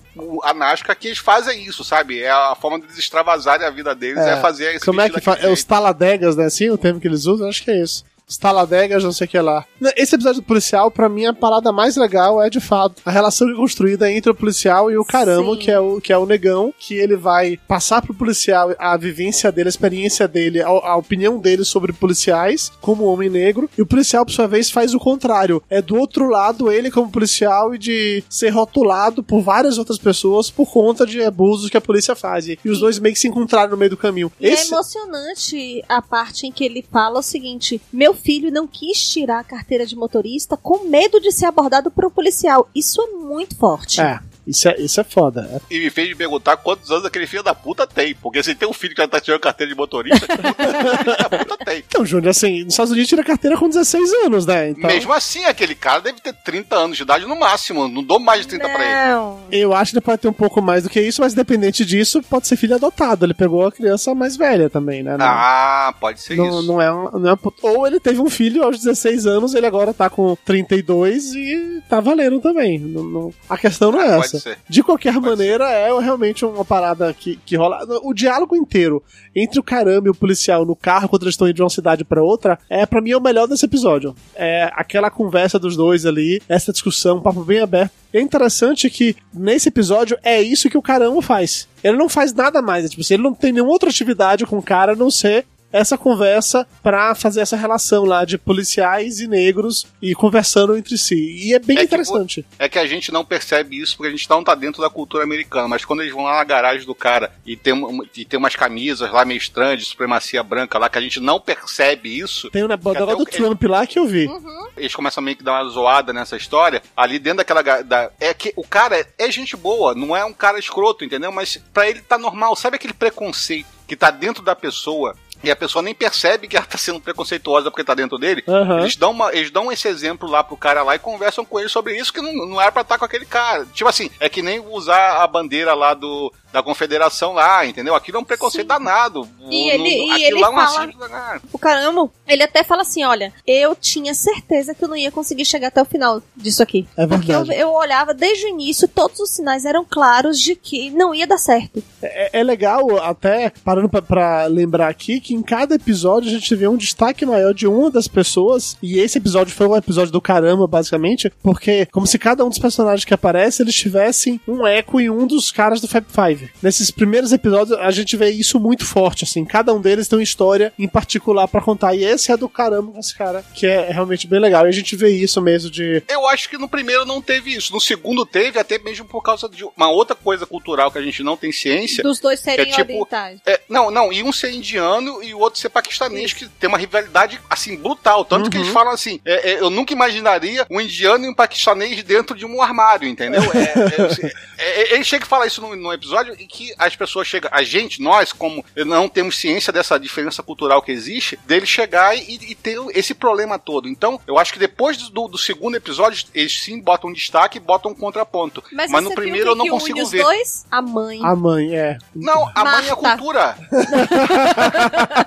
a NASCAR que eles fazem isso, sabe? É a forma deles extravasarem a vida deles, é, É. fazer esse Como é que daquele É os taladegas, né? Assim, o termo que eles usam? Acho que é isso. Os taladegas, não sei o que lá. Esse episódio do policial, pra mim, a parada mais legal é, de fato, a relação é construída entre o policial e o caramba, que é o, que é o negão, que ele vai passar pro policial a vivência dele, a experiência dele, a, a opinião dele sobre policiais, como homem negro, e o policial, por sua vez, faz o contrário. É do outro lado, ele como policial, e de ser rotulado por várias outras pessoas por conta de abusos que a polícia faz. E os dois meio que se encontraram no meio do caminho. E Esse... é emocionante a parte em que ele fala o seguinte: meu filho não quis tirar a carteira de motorista com medo de ser abordado por um policial. Isso é muito forte. É. Isso é, isso é foda. É. E me fez me perguntar quantos anos aquele filho da puta tem. Porque se tem um filho que já tá tirando carteira de motorista, filho da puta tem. Então, Júnior, assim, nos Estados Unidos tira carteira com 16 anos, né? Então... Mesmo assim, aquele cara deve ter 30 anos de idade no máximo. Não dou mais de 30 não. pra ele. Eu acho que ele pode ter um pouco mais do que isso, mas independente disso, pode ser filho adotado. Ele pegou a criança mais velha também, né? Não, ah, pode ser não, isso. Não é, um, não é Ou ele teve um filho aos 16 anos, ele agora tá com 32 e tá valendo também. Não, não... A questão não é ah, essa. De qualquer Pode maneira, ser. é realmente uma parada que, que rola. O diálogo inteiro entre o caramba e o policial no carro quando eles estão indo de uma cidade para outra é, para mim, é o melhor desse episódio. É aquela conversa dos dois ali, essa discussão, um papo bem aberto. É interessante que nesse episódio é isso que o caramba faz. Ele não faz nada mais, é, tipo assim, ele não tem nenhuma outra atividade com o cara a não ser essa conversa para fazer essa relação lá de policiais e negros e conversando entre si. E é bem é interessante. Que, é que a gente não percebe isso porque a gente não tá dentro da cultura americana, mas quando eles vão lá na garagem do cara e tem, e tem umas camisas lá meio estranhas de supremacia branca lá que a gente não percebe isso. Tem o negócio do Trump lá que eu vi. Uhum. Eles começam meio que dar uma zoada nessa história. Ali dentro daquela. Da, é que o cara é, é gente boa, não é um cara escroto, entendeu? Mas para ele tá normal. Sabe aquele preconceito que tá dentro da pessoa e a pessoa nem percebe que ela tá sendo preconceituosa porque tá dentro dele. Uhum. Eles, dão uma, eles dão esse exemplo lá pro cara lá e conversam com ele sobre isso, que não, não era pra estar com aquele cara. Tipo assim, é que nem usar a bandeira lá do, da confederação lá, entendeu? Aquilo é um preconceito Sim. danado. E o, ele, no, e ele é fala, o caramba, ele até fala assim, olha, eu tinha certeza que eu não ia conseguir chegar até o final disso aqui. É verdade. Porque eu, eu olhava desde o início, todos os sinais eram claros de que não ia dar certo. É, é legal, até, parando pra, pra, lembrar aqui, que em cada episódio a gente vê um destaque maior de uma das pessoas, e esse episódio foi um episódio do caramba, basicamente, porque como se cada um dos personagens que aparece, eles tivessem um eco em um dos caras do Fab Five. Nesses primeiros episódios, a gente vê isso muito forte, assim. Cada um deles tem uma história em particular para contar. E esse é do caramba, esse cara, que é realmente bem legal. E a gente vê isso mesmo de. Eu acho que no primeiro não teve isso. No segundo teve, até mesmo por causa de uma outra coisa cultural que a gente não tem ciência. Dos dois serem é, tipo. É, não, não. E um ser indiano e o outro ser paquistanês, que tem uma rivalidade, assim, brutal. Tanto uhum. que eles uhum. falam assim: é, é, eu nunca imaginaria um indiano e um paquistanês dentro de um armário, entendeu? É, é, ele chega e fala isso no episódio e que as pessoas chegam, a gente, nós, como não temos ciência dessa diferença cultural que existe, dele chegar e, e ter esse problema todo. Então, eu acho que depois do, do, segundo episódio, eles sim botam um destaque e botam um contraponto. Mas, Mas no primeiro eu não consigo ver. Dois? A mãe. A mãe, é. Não, a Marta. mãe é a cultura.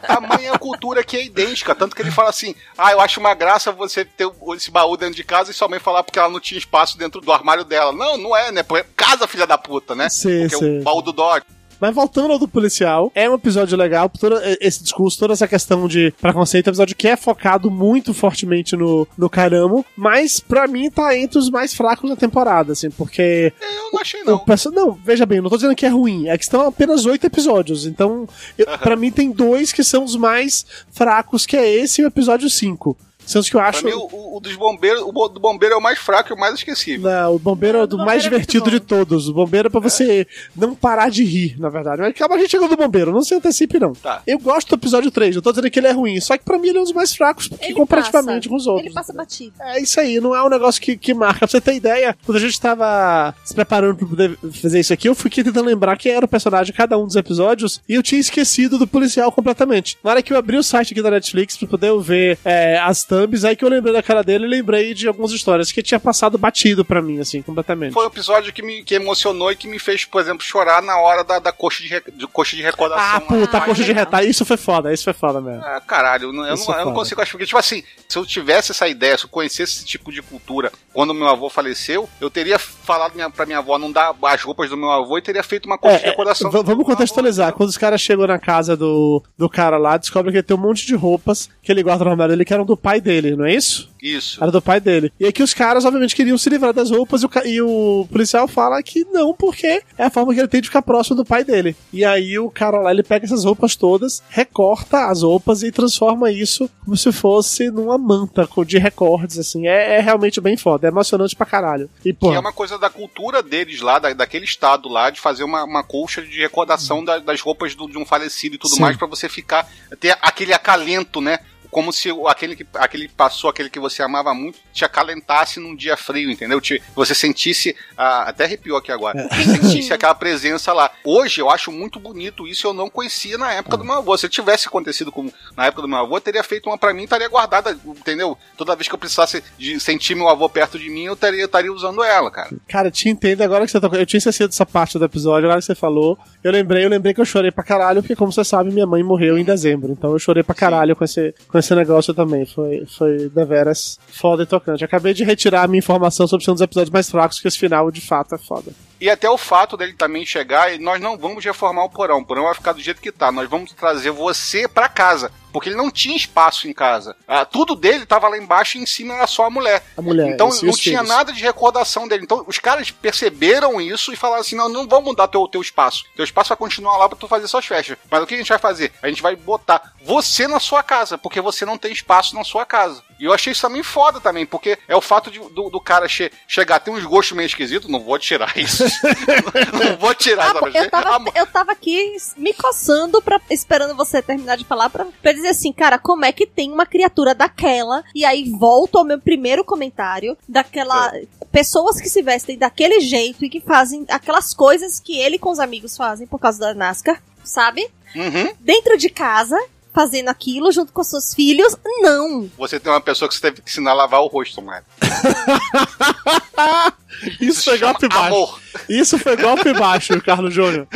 a mãe é a cultura que é idêntica. Tanto que ele fala assim: ah, eu acho uma graça você ter esse baú dentro de casa e sua mãe falar porque ela não tinha espaço dentro do armário dela. Não, não é, né? Casa, filha da puta, né? Sim, porque sim. o baú do Dodge. Mas voltando ao do policial, é um episódio legal, todo esse discurso, toda essa questão de preconceito, é um episódio que é focado muito fortemente no, no caramo, mas pra mim tá entre os mais fracos da temporada, assim, porque. Eu não achei, não. O, não, veja bem, não tô dizendo que é ruim, é que estão apenas oito episódios, então, eu, uhum. pra mim tem dois que são os mais fracos, que é esse e o episódio 5. São os que eu acho. Pra mim, o, o, dos bombeiros, o do bombeiro é o mais fraco e o mais esquecível. Não, o bombeiro é o do mais é divertido de todos. O bombeiro é pra você é. não parar de rir, na verdade. Mas acaba a gente chegando do bombeiro, não se antecipe, não. Tá. Eu gosto do episódio 3, não tô dizendo que ele é ruim, só que pra mim ele é um dos mais fracos, porque ele comparativamente passa. com os outros. Ele passa batido. É isso aí, não é um negócio que, que marca. Pra você ter ideia, quando a gente tava se preparando pra poder fazer isso aqui, eu fui tentando lembrar quem era o personagem de cada um dos episódios e eu tinha esquecido do policial completamente. Na hora que eu abri o site aqui da Netflix pra poder ver é, as thumbs, aí que eu lembrei da cara dele e lembrei de algumas histórias que tinha passado batido para mim, assim, completamente. Foi um episódio que me que emocionou e que me fez, por exemplo, chorar na hora da, da coxa, de, de coxa de recordação. Ah, puta, a coxa de retalho. Isso foi foda, isso foi foda mesmo. Ah, caralho, eu não, eu não, eu não consigo achar. Porque, tipo assim, se eu tivesse essa ideia, se eu conhecesse esse tipo de cultura quando meu avô faleceu, eu teria falado minha, pra minha avó não dar as roupas do meu avô e teria feito uma coisa de decoração. v- vamos contextualizar. Quando os caras chegam na casa do, do cara lá, descobrem que ele tem um monte de roupas que ele guarda no armário dele que eram do pai dele, não é isso? Isso. Era do pai dele. E aí que os caras, obviamente, queriam se livrar das roupas e o, e o policial fala que não, porque é a forma que ele tem de ficar próximo do pai dele. E aí o cara lá, ele pega essas roupas todas, recorta as roupas e transforma isso como se fosse numa manta de recordes, assim. É, é realmente bem foda, é emocionante pra caralho. E, pô, Que é uma coisa da cultura deles lá, da, daquele estado lá, de fazer uma, uma colcha de recordação da- das roupas do- de um falecido e tudo Sim. mais, pra você ficar. ter aquele acalento, né? Como se aquele que, aquele que passou, aquele que você amava muito, te acalentasse num dia frio, entendeu? Te, você sentisse. ah, até arrepiou aqui agora. Sentisse aquela presença lá. Hoje eu acho muito bonito isso, eu não conhecia na época do meu avô. Se tivesse acontecido com, na época do meu avô, eu teria feito uma pra mim, estaria guardada, entendeu? Toda vez que eu precisasse de sentir meu avô perto de mim, eu estaria, eu estaria usando ela, cara. Cara, te entendo agora que você tocou. Eu tinha esquecido dessa parte do episódio, agora que você falou. Eu lembrei, eu lembrei que eu chorei pra caralho, porque, como você sabe, minha mãe morreu em dezembro. Então eu chorei pra caralho com esse, com esse negócio também. Foi, foi deveras foda e tocante. Acabei de retirar a minha informação sobre ser um dos episódios mais fracos, que esse final de fato é foda. E até o fato dele também chegar, e nós não vamos reformar o porão. O porão vai ficar do jeito que tá. Nós vamos trazer você pra casa. Porque ele não tinha espaço em casa. Ah, tudo dele tava lá embaixo e em cima era só a mulher. A mulher, Então não tinha filhos. nada de recordação dele. Então os caras perceberam isso e falaram assim: não, não vamos mudar teu, teu espaço. Teu espaço vai continuar lá pra tu fazer suas festas. Mas o que a gente vai fazer? A gente vai botar você na sua casa, porque você não tem espaço na sua casa. E eu achei isso também foda também, porque é o fato de- do, do cara che- chegar, tem uns gostos meio esquisitos, não vou tirar isso. não vou tirar Ah, eu, tava, eu tava aqui me coçando, pra, esperando você terminar de falar, pra, pra dizer assim, cara, como é que tem uma criatura daquela? E aí volto ao meu primeiro comentário, daquela. Pessoas que se vestem daquele jeito e que fazem aquelas coisas que ele com os amigos fazem por causa da NASCAR, sabe? Uhum. Dentro de casa, fazendo aquilo junto com seus filhos, não. Você tem uma pessoa que você teve que ensinar a lavar o rosto, mano. Isso foi chama golpe baixo. amor. Isso foi golpe baixo, Carlos Júnior.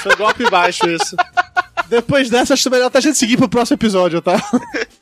Foi golpe baixo isso. Depois dessa, acho melhor até a gente seguir pro próximo episódio, tá?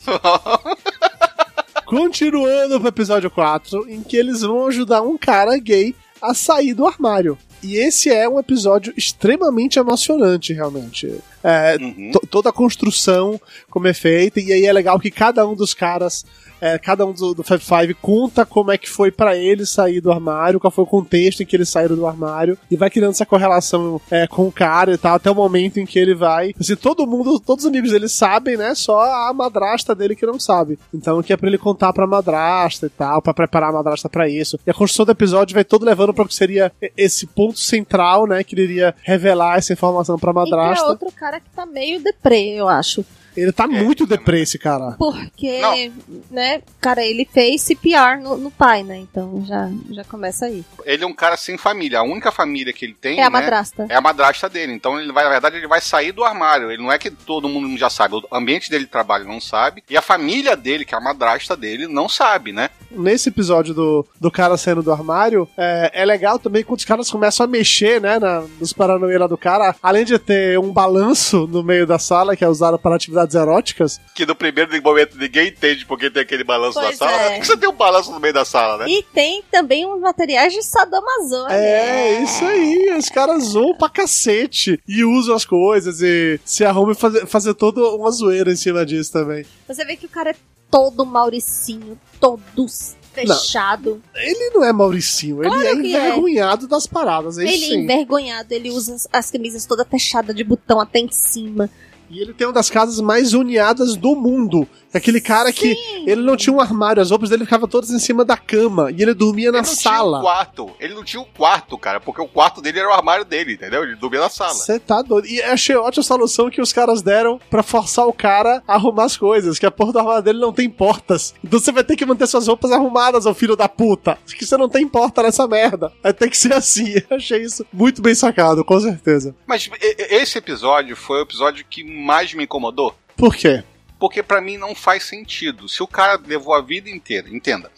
Continuando pro episódio 4, em que eles vão ajudar um cara gay a sair do armário. E esse é um episódio extremamente emocionante, realmente. É, Uhum. to- toda a construção como é feita, e aí é legal que cada um dos caras, é, cada um do, do Fab Five conta como é que foi pra ele sair do armário, qual foi o contexto em que eles saíram do armário, e vai criando essa correlação é, com o cara e tal, até o momento em que ele vai. Assim, todo mundo, todos os amigos dele sabem, né? Só a madrasta dele que não sabe. Então, que é pra ele contar pra madrasta e tal, pra preparar a madrasta pra isso. E a construção do episódio vai todo levando pra o que seria esse ponto central, né? Que ele iria revelar essa informação pra E pra madrasta. outro cara que tá meio deprê, eu acho. Ele tá muito deprê, esse cara. Porque, Não. né, cara, ele fez CPR no, no pai, né? Então já, já começa aí. Ele é um cara sem família. A única família que ele tem É a né, madrasta. é a madrasta dele. Então, ele vai, na verdade, ele vai sair do armário. Ele não é que todo mundo já sabe. O ambiente dele de trabalho não sabe. E a família dele, que é a madrasta dele, não sabe, né? Nesse episódio do, do cara saindo do armário, é, é legal também quando os caras começam a mexer, né, na, nos paranoia lá do cara. Além de ter um balanço no meio da sala, que é usado para atividades eróticas, Que no primeiro momento ninguém entende porque tem aquele balanço Pois na sala. é. Por que você tem um balanço no meio da sala, né? E tem também uns materiais de sadomasonia. É, isso aí. Os caras zoam pra cacete e usam as coisas e se arrumam e fazer, fazer toda uma zoeira em cima disso também. Você vê que o cara é todo mauricinho, todo fechado. Ele não é Mauricinho, ele é que é. envergonhado das paradas, é isso ele é envergonhado, ele usa as- as camisas toda fechada de botão até em cima. E ele tem uma das casas mais uniadas do mundo. Aquele cara que ele não tinha um armário, as roupas dele ficavam todas em cima da cama e ele dormia na Ele não sala. tinha um quarto. Ele não tinha um quarto, cara, porque o quarto dele era o armário dele, entendeu? Ele dormia na sala. Você tá doido. E achei ótima a solução que os caras deram pra forçar o cara a arrumar as coisas. Que a porra do armário dele não tem portas. Então você vai ter que manter suas roupas arrumadas, ô filho da puta. Que você não tem porta nessa merda. Vai ter que ser assim. Eu achei isso muito bem sacado, com certeza. Mas esse episódio foi o episódio que mais me incomodou. Por quê? Porque pra mim não faz sentido. Se o cara levou a vida inteira, entenda,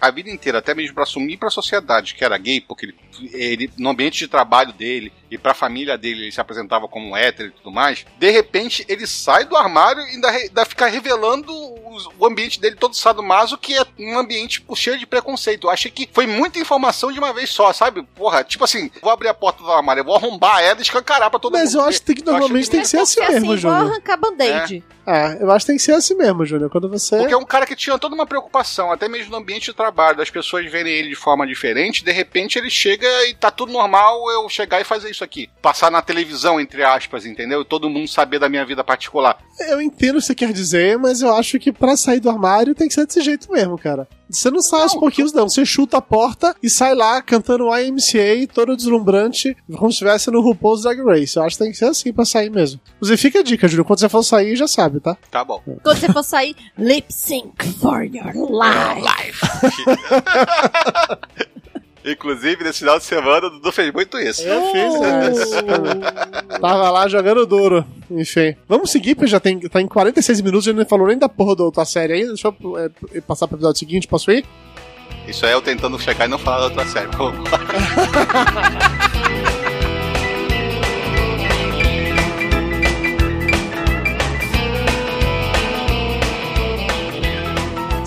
a vida inteira, até mesmo pra assumir pra sociedade que era gay, porque ele, ele no ambiente de trabalho dele e pra família dele ele se apresentava como hétero e tudo mais, de repente ele sai do armário e ainda, ainda fica revelando os o ambiente dele todo sadomaso, que é um ambiente tipo, cheio de preconceito. Eu achei que foi muita informação de uma vez só, sabe? Porra, tipo assim, vou abrir a porta do armário, eu vou arrombar ela e escancarar pra todo Mas mundo. eu acho que normalmente tem que ser assim mesmo, assim, Júnior. arrancar band-aid. É, eu acho que tem que ser assim mesmo, Júnior. Quando você. Porque é um cara que tinha toda uma preocupação, até mesmo no ambiente de trabalho, das pessoas verem ele de forma diferente, de repente ele chega e tá tudo normal eu chegar e fazer isso aqui. Passar na televisão, entre aspas, entendeu? E todo mundo saber da minha vida particular. Eu entendo o que você quer dizer, mas eu acho que pra sair do armário tem que ser desse jeito mesmo, cara. Você não sai aos Não, pouquinhos, não. Você chuta a porta e sai lá cantando YMCA, todo deslumbrante, como se estivesse no RuPaul's Drag Race. Eu acho que tem que ser assim pra sair mesmo. Inclusive, fica a dica, Júlio. Quando você for sair, já sabe, tá? Tá bom. Quando você for sair, lip sync for your life. Live. Inclusive, nesse final de semana, o Dudu fez muito isso. Eu fiz isso. Tava lá jogando duro. Enfim. Vamos seguir, porque já tem, tá em 46 minutos, a gente não falou nem da porra da outra série ainda. Deixa eu é, passar pro episódio seguinte, posso ir? Isso é eu tentando chegar e não falar da outra série. Vamos lá.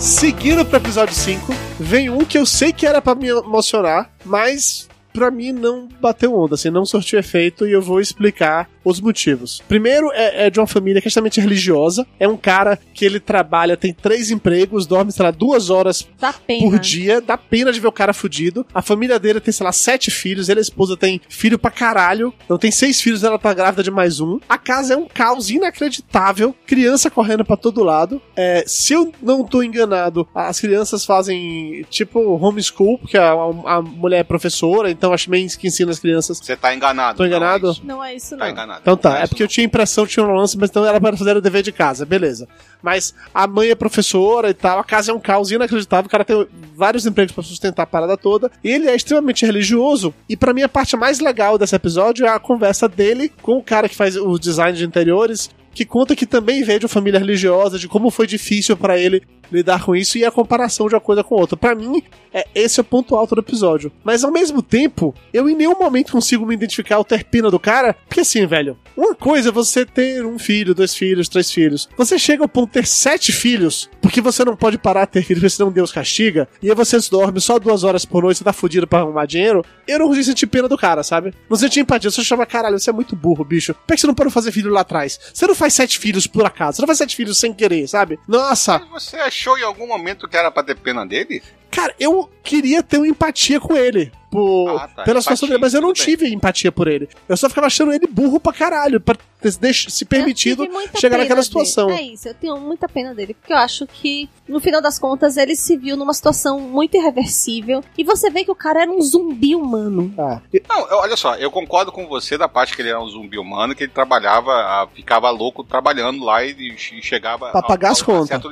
Seguindo pro episódio 5, vem um que eu sei que era pra me emocionar, mas pra mim não bateu onda, assim, não surtiu efeito e eu vou explicar os motivos. Primeiro, é, é de uma família que é extremamente religiosa. É um cara que ele trabalha, tem três empregos, dorme, sei lá, duas horas Dá pena. por dia. Dá pena de ver o cara fudido. A família dele tem, sei lá, sete filhos. Ele e a esposa tem filho pra caralho. Não tem seis filhos, ela tá grávida de mais um. A casa é um caos inacreditável. Criança correndo pra todo lado. É, se eu não tô enganado, as crianças fazem tipo homeschool, porque a, a mulher é professora, então acho meio que ensina as crianças. Você tá enganado. Tô enganado? Não é isso. Não é isso, Tá não. Enganado. Então tá, é porque eu não. tinha a impressão que tinha um lance, mas então era para fazer o dever de casa, beleza. Mas a mãe é professora e tal, a casa é um caos inacreditável, o cara tem vários empregos pra sustentar a parada toda. E ele é extremamente religioso, e pra mim a parte mais legal desse episódio é a conversa dele com o cara que faz o design de interiores, que conta que também veio de uma família religiosa, de como foi difícil pra ele lidar com isso e a comparação de uma coisa com outra. Pra mim, é, esse é o ponto alto do episódio. Mas ao mesmo tempo, eu em nenhum momento consigo me identificar o terpina do cara, porque assim, velho, uma coisa é você ter um filho, dois filhos, três filhos. Você chega ao ponto de ter sete filhos, porque você não pode parar de ter filhos, porque senão Deus castiga, e aí você dorme só duas horas por noite, você tá fudido pra arrumar dinheiro. Eu não consigo sentir pena do cara, sabe? Não senti empatia, você chama, caralho, você é muito burro, bicho. Por que você não pode fazer filho lá atrás? Você não faz sete filhos por acaso, você não faz sete filhos sem querer, sabe? Nossa, Mas você achou em algum momento que era pra ter pena dele? Cara, eu queria ter uma empatia com ele. Por, Ah, tá, pela situação empatia, dele, mas eu não tudo bem. tive empatia por ele. Eu só ficava achando ele burro pra caralho, pra ter se permitido tive chegar naquela dele. situação. É isso, eu tenho muita pena dele, porque eu acho que, no final das contas, ele se viu numa situação muito irreversível. E você vê que o cara era um zumbi humano. Ah, Não, eu- olha só, eu concordo com você da parte que ele era um zumbi humano, que ele trabalhava, ficava louco trabalhando lá e, e chegava Pra pagar as contas. A certo,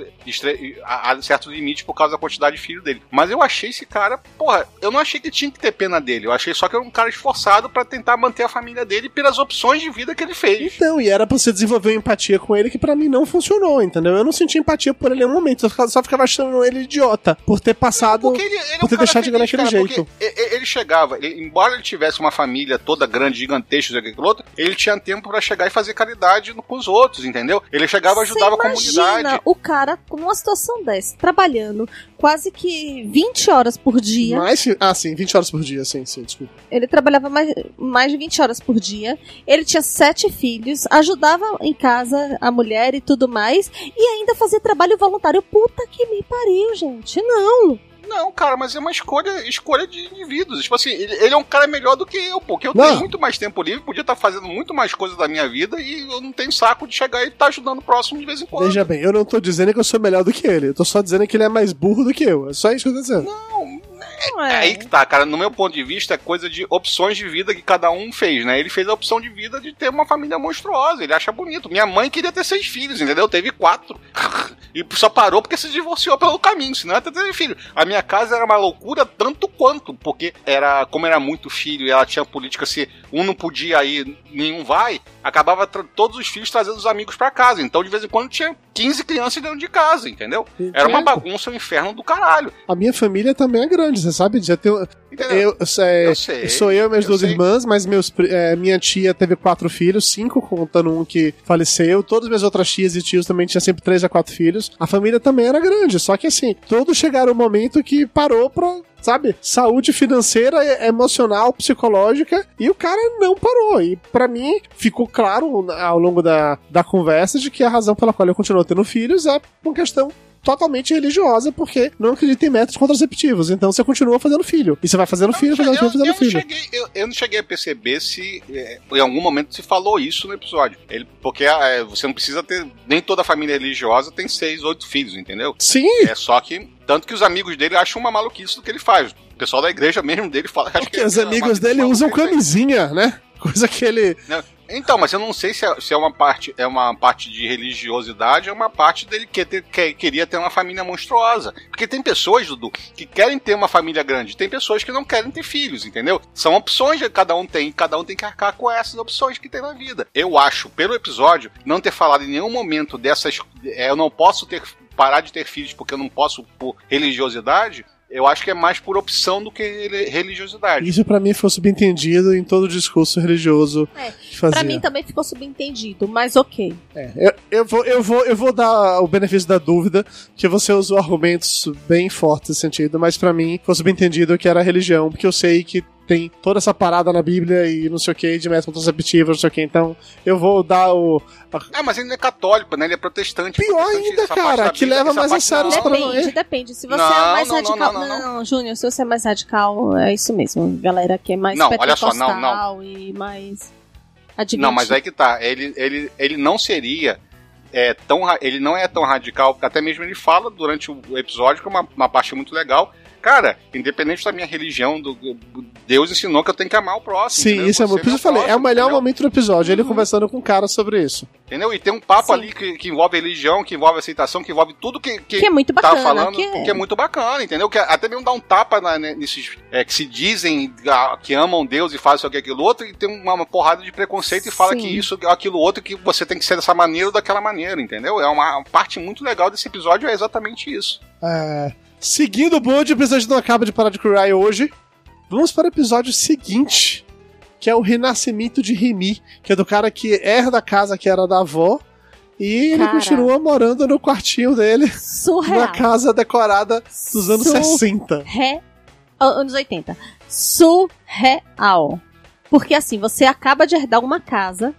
a- a certo limite por causa da quantidade de filho dele. Mas eu achei esse cara, porra, eu não achei que tinha que ter pena dele. Eu achei só que era um cara esforçado pra tentar manter a família dele pelas opções de vida que ele fez. Então, e era pra você desenvolver uma empatia com ele que pra mim não funcionou, entendeu? Eu não senti empatia por ele em nenhum momento, eu só ficava achando ele idiota por ter passado. Porque ele, ele é por um ter cara deixado de ganhar cara, jeito. porque Ele chegava, ele- embora ele tivesse uma família toda grande, gigantesca, e outro, ele tinha tempo pra chegar e fazer caridade com os outros, entendeu? Ele chegava e ajudava a Você imagina comunidade. o cara numa situação dessa, trabalhando quase que 20 horas por dia. Mais, ah, sim, 20 horas por dia, sim, sim, desculpa. Ele trabalhava mais, mais de 20 horas por dia. Ele tinha sete filhos, ajudava em casa a mulher e tudo mais. E ainda fazia trabalho voluntário. Puta que me pariu, gente. Não. Não, cara, mas é uma escolha, escolha de indivíduos. Tipo assim, ele, ele é um cara melhor do que eu, porque eu Não. tenho muito mais tempo livre, podia estar fazendo muito mais coisas da minha vida e eu não tenho saco de chegar e estar ajudando o próximo de vez em quando. Veja bem, eu não tô dizendo que eu sou melhor do que ele, eu tô só dizendo que ele é mais burro do que eu. É só isso que eu tô dizendo. Não É aí que tá, cara. No meu ponto de vista, é coisa de opções de vida que cada um fez, né? Ele fez a opção de vida de ter uma família monstruosa. Ele acha bonito. Minha mãe queria ter seis filhos, entendeu? Teve quatro. e só parou porque se divorciou pelo caminho, senão ia ter três filhos. A minha casa era uma loucura tanto quanto, porque era, como era muito filho e ela tinha política, se um não podia ir, nenhum vai, acabava todos os filhos trazendo os amigos pra casa. Então, de vez em quando, tinha 15 crianças dentro de casa, entendeu? Era uma bagunça, um inferno do caralho. A minha família também é grande, você sabe? Já tem... Eu, é, Eu sei, sou eu e minhas eu duas sei. irmãs, mas meus, é, minha tia teve quatro filhos, cinco contando um que faleceu. Todas minhas outras tias e tios também tinham sempre três a quatro filhos. A família também era grande, só que assim, todos chegaram um momento que parou pra. Sabe? Saúde financeira, emocional, psicológica, e o cara não parou. E pra mim, ficou claro ao longo da, da conversa de que a razão pela qual eu continuo tendo filhos é uma questão totalmente religiosa, porque não acredita em métodos contraceptivos. Então você continua fazendo filho. E você vai fazendo filho, fazendo filho, fazendo filho. Não cheguei, eu, eu não cheguei a perceber se é, em algum momento se falou isso no episódio. Ele, porque é, você não precisa ter. Nem toda família religiosa tem seis, oito filhos, entendeu? Sim, É só que. Tanto que os amigos dele acham uma maluquice do que ele faz. O pessoal da igreja mesmo dele fala. porque que os é amigos dele usam camisinha, né? Coisa que ele. Então, mas eu não sei se é, se é uma parte é uma parte de religiosidade ou uma parte dele que, ter, que queria ter uma família monstruosa. Porque tem pessoas, Dudu, que querem ter uma família grande, tem pessoas que não querem ter filhos, entendeu? São opções que cada um tem, cada um tem que arcar com essas opções que tem na vida. Eu acho, pelo episódio, não ter falado em nenhum momento dessas. é, eu não posso ter parar de ter filhos porque eu não posso por religiosidade. Eu acho que é mais por opção do que religiosidade. Isso pra mim foi subentendido em todo o discurso religioso É, que fazia. Pra mim também ficou subentendido, mas ok. É, eu, eu, vou, eu, vou, eu vou dar o benefício da dúvida, que você usou argumentos bem fortes nesse sentido, mas pra mim foi subentendido que era religião, porque eu sei que tem toda essa parada na Bíblia e não sei o que, de método contraceptivo, não sei o que, então eu vou dar o. Ah, mas ele não é católico, né? Ele é protestante. Pior Protestante, ainda, cara, que Bíblia, leva mais a sério os não. problemas. Depende, é. depende. Se você Não, é mais não, não, radical. não, não, Júnior, se você é mais radical, é isso mesmo. Galera que é mais Não, olha só, não, pentecostal e mais. Adventista. Não, mas aí que tá. Ele, ele, ele não seria é, tão. Ele não é tão radical, até mesmo ele fala durante o episódio, que é uma, uma parte muito legal. Cara, independente da minha religião, do, Deus ensinou que eu tenho que amar o próximo. Sim, entendeu? isso é. Por isso eu falei, é o melhor entendeu? momento do episódio, ele conversando com o cara sobre isso. Entendeu? E tem um papo Sim. ali que, que envolve religião, que envolve aceitação, que envolve tudo que, que, Que é muito tá bacana. falando, que é- que é muito bacana, entendeu? Que até mesmo dá um tapa na- né, nesses é, que se dizem ah, que amam Deus e fazem isso aqui, aquilo outro, e tem uma, uma porrada de preconceito e fala Sim. que isso, aquilo outro, que você tem que ser dessa maneira ou daquela maneira, entendeu? É uma, uma parte muito legal desse episódio, é exatamente isso. É, seguindo o bonde, o episódio não acaba de parar de curar hoje. Vamos para o episódio seguinte, que é o renascimento de Remy, que é do cara que herda a casa que era da avó. E ele Cara. continua morando no quartinho dele, Surreal. na casa decorada dos anos Sur- 60. Ré... ah, Anos 80. Surreal. Porque assim, você acaba de herdar uma casa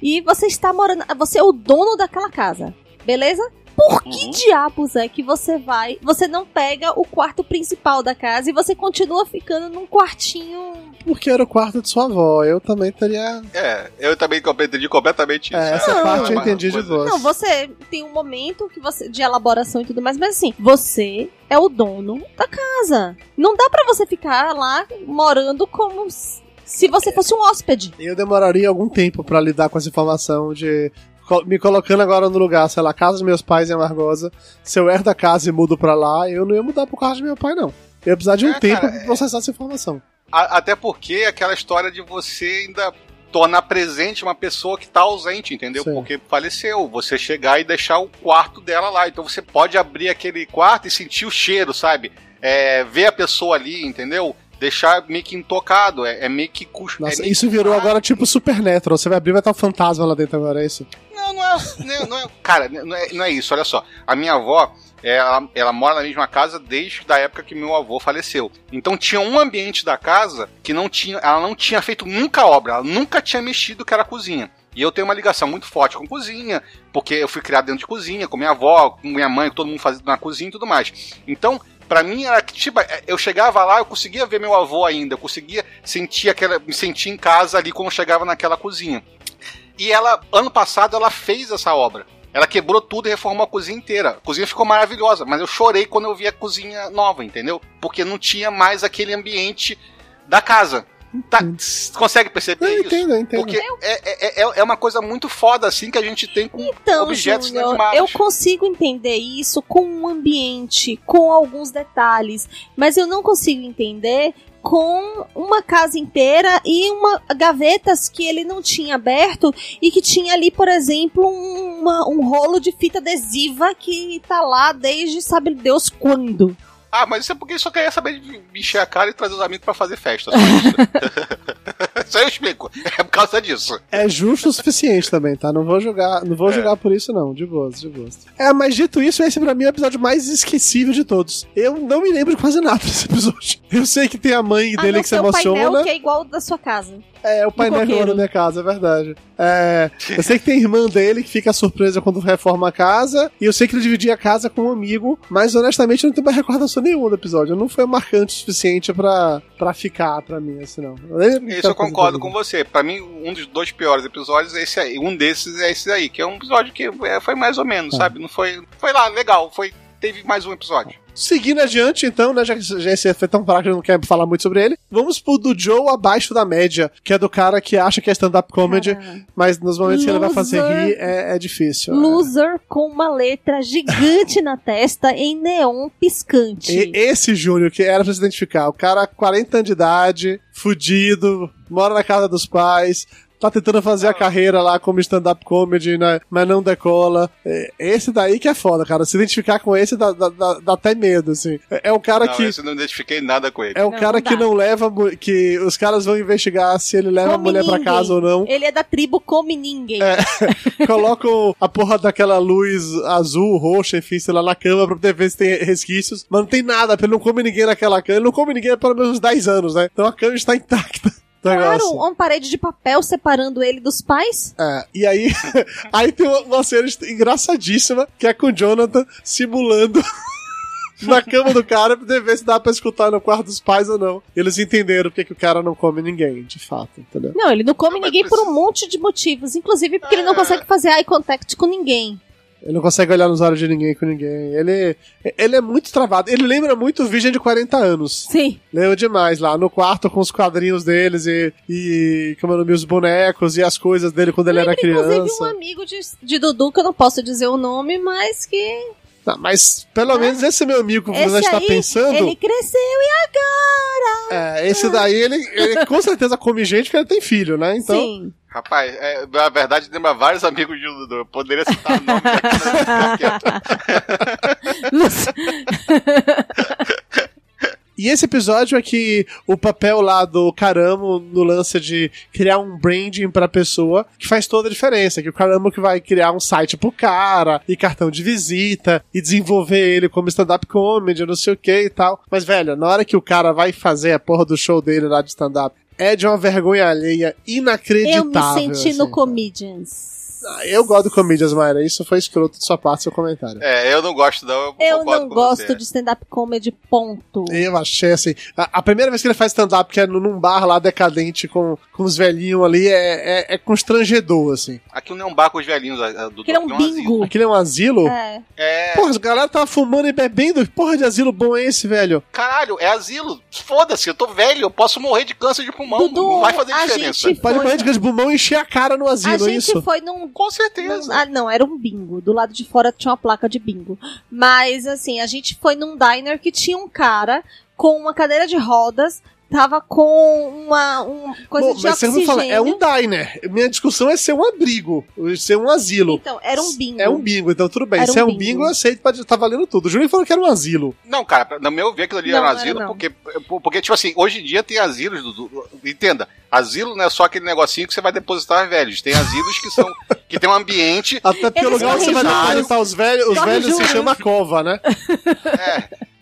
e você está morando. Você é o dono daquela casa. Beleza? Por que Uhum. diabos é que você vai. Você não pega o quarto principal da casa e você continua ficando num quartinho. Porque era o quarto de sua avó. Eu também teria. É, eu também entendi completamente isso. É, essa Não, parte eu entendi de boa. Não, você tem um momento que você de elaboração e tudo mais, mas assim, você é o dono da casa. Não dá pra você ficar lá morando como se você fosse um hóspede. Eu demoraria algum tempo pra lidar com essa informação de. Me colocando agora no lugar, sei lá, casa dos meus pais em Amargosa. Se eu herdo a casa e mudo pra lá, eu não ia mudar pro carro do meu pai, não. Eu ia precisar de um É, tempo cara, pra processar essa informação. A- até porque aquela história de você ainda tornar presente uma pessoa que tá ausente, entendeu? Sim. Porque faleceu. Você chegar e deixar o quarto dela lá. Então você pode abrir aquele quarto e sentir o cheiro, sabe? É, ver a pessoa ali, entendeu? Deixar meio que intocado. É, é meio que custo. Nossa, isso virou agora tipo Supernatural. Você vai abrir e vai estar um fantasma lá dentro agora, é isso? Não, é, não é, é- cara, não é, não é isso, olha só. A minha avó, ela, ela mora na mesma casa desde a época que meu avô faleceu. Então tinha um ambiente da casa que não tinha, ela não tinha feito nunca obra, ela nunca tinha mexido que era a cozinha. E eu tenho uma ligação muito forte com cozinha, porque eu fui criado dentro de cozinha, com minha avó, com minha mãe, todo mundo fazendo na cozinha e tudo mais. Então, Pra mim era tipo, eu chegava lá, eu conseguia ver meu avô ainda, eu conseguia sentir aquela. me sentir em casa ali quando eu chegava naquela cozinha. E ela, ano passado, ela fez essa obra. Ela quebrou tudo e reformou a cozinha inteira. A cozinha ficou maravilhosa, mas eu chorei quando eu vi a cozinha nova, entendeu? Porque não tinha mais aquele ambiente da casa. Tá, consegue perceber Eu isso? entendo, eu entendo. Porque é, é, é, é uma coisa muito foda, assim, que a gente tem com Então, objetos inanimados. eu consigo entender isso com um ambiente, com alguns detalhes, mas eu não consigo entender com uma casa inteira e uma gavetas que ele não tinha aberto e que tinha ali, por exemplo, uma- um rolo de fita adesiva que tá lá desde sabe Deus quando. Ah, mas isso é porque ele só queria saber de me encher a cara e trazer os amigos pra fazer festa. Só isso. isso aí eu explico. É por causa disso. É justo o suficiente também, tá? Não vou jogar, não vou É. jogar por isso, não. De boas, de boas. É, mas dito isso, esse pra mim é o episódio mais esquecível de todos. Eu não me lembro de quase nada desse episódio. Eu sei que tem a mãe A dele não que se ser o emociona. painel que é igual ao da sua casa. É, o painel coqueiro. na minha casa, é verdade. É, eu sei que tem a irmã dele que fica surpresa quando reforma a casa, e eu sei que ele dividia a casa com um amigo, mas honestamente eu não tenho mais recordação nenhuma do episódio. Não foi marcante o suficiente pra, pra ficar pra mim, assim, não. Eu Isso eu concordo com você. Pra mim, um dos dois piores episódios é esse aí. Um desses é esse aí, que é um episódio que é, foi mais ou menos, Tá. sabe? Não foi. Foi lá, legal. Foi. Teve mais um episódio. Seguindo adiante, então, né, já que esse foi tão fraco que eu não quero falar muito sobre ele, vamos pro do Joe abaixo da média, que é do cara que acha que é stand-up comedy, Cara. mas nos momentos que ele vai fazer Loser. rir é, é difícil. Loser com uma letra gigante na testa em neon piscante. E- esse Júnior, que era pra se identificar, o cara 40 anos de idade, fudido, mora na casa dos pais, tá tentando fazer a carreira lá como stand-up comedy, né, mas não decola. É, Esse daí que é foda, cara. Se identificar com esse dá, dá- dá- dá até medo, assim. É, é o cara não, que. esse eu não identifiquei nada com ele. É o Não, cara não que não leva. que os caras vão investigar se ele leva a Come mulher pra ninguém. casa ou não. Ele é da tribo Come Ninguém. Colocam a porra daquela luz azul, roxa, enfim, sei lá, na cama pra poder ver se tem resquícios. Mas não tem nada, ele não come ninguém naquela cama. Ele não come ninguém há pelo menos uns 10 anos, né? Então a cama está intacta. Claro, negócio. uma parede de papel separando ele dos pais. É, e aí, aí tem uma, uma cena engraçadíssima que é com o Jonathan simulando na cama do cara pra ver se dá pra escutar no quarto dos pais ou não. Eles entenderam porque que o cara não come ninguém, de fato, entendeu? Não, ele não come Não, ninguém por um precisa- monte de motivos. Inclusive porque ele não É. consegue fazer eye contact com ninguém. Ele não consegue olhar nos olhos de ninguém com ninguém. Ele, ele é muito travado. Ele lembra muito o Virgem de 40 anos. Sim. Lembra demais lá no quarto com os quadrinhos deles e, e como o nome, os bonecos e as coisas dele quando ele era Lembra, inclusive, um criança. amigo de, de Dudu, que eu não posso dizer o nome, mas que. Tá, mas pelo menos esse meu amigo que você está pensando. ele cresceu e agora? É, esse daí, ele, ele com certeza come gente porque ele tem filho, né? Então, Sim. Rapaz, é, na verdade lembra vários amigos de Dudu. Eu poderia citar o nome mas E esse episódio é que o papel lá do Caramo no lance de criar um branding pra pessoa que faz toda a diferença. Que o Caramo que vai criar um site pro cara, e cartão de visita, e desenvolver ele como stand-up comedy, não sei o que e tal. Mas, velho, na hora que o cara vai fazer a porra do show dele lá de stand-up, é de uma vergonha alheia Eu inacreditável. me senti no assim. Comedians. Ah, Eu gosto do Comedians, Mayra. Isso foi escroto de sua parte, seu comentário. É, eu não gosto, não. Eu, Eu não com gosto você. de stand-up comedy, ponto. Eu achei assim. A, a primeira vez que ele faz stand-up, que é num bar lá decadente com, com os velhinhos ali, é, é, é constrangedor, assim. Aqui não é um bar com os velhinhos, a- a Dudu. Aquele é um bingo. Aquilo é um asilo? É. É. Porra, a galera tava fumando e bebendo. Porra de asilo bom é esse, velho? Caralho, é asilo. Foda-se, eu tô velho, eu posso morrer de câncer de pulmão. Dudu, não vai fazer a diferença. Pode morrer de câncer de pulmão e encher a cara no A asilo, é gente isso? foi num Com certeza. Não, ah, não, era um bingo. Do lado de fora tinha uma placa de bingo. Mas, assim, a gente foi num diner que tinha um cara com uma cadeira de rodas, tava com uma um, coisa Bom, de mas você oxigênio. não fala, é um diner. Minha discussão é ser um abrigo, ser um asilo. Então, era um bingo. É um bingo, então tudo bem. Era Se um é um bingo. bingo, eu aceito, pode, tá valendo tudo. O Júnior falou que era um asilo. Não, cara, no meu ver aquilo ali Não, era um era asilo, não. porque, porque, tipo assim, hoje em dia tem asilos, Dudu, entenda, asilo não é só aquele negocinho que você vai depositar os velhos, tem asilos que são, que tem um ambiente, Até porque o Eles lugar onde você vai depositar os velhos, os velhos se chama cova, né?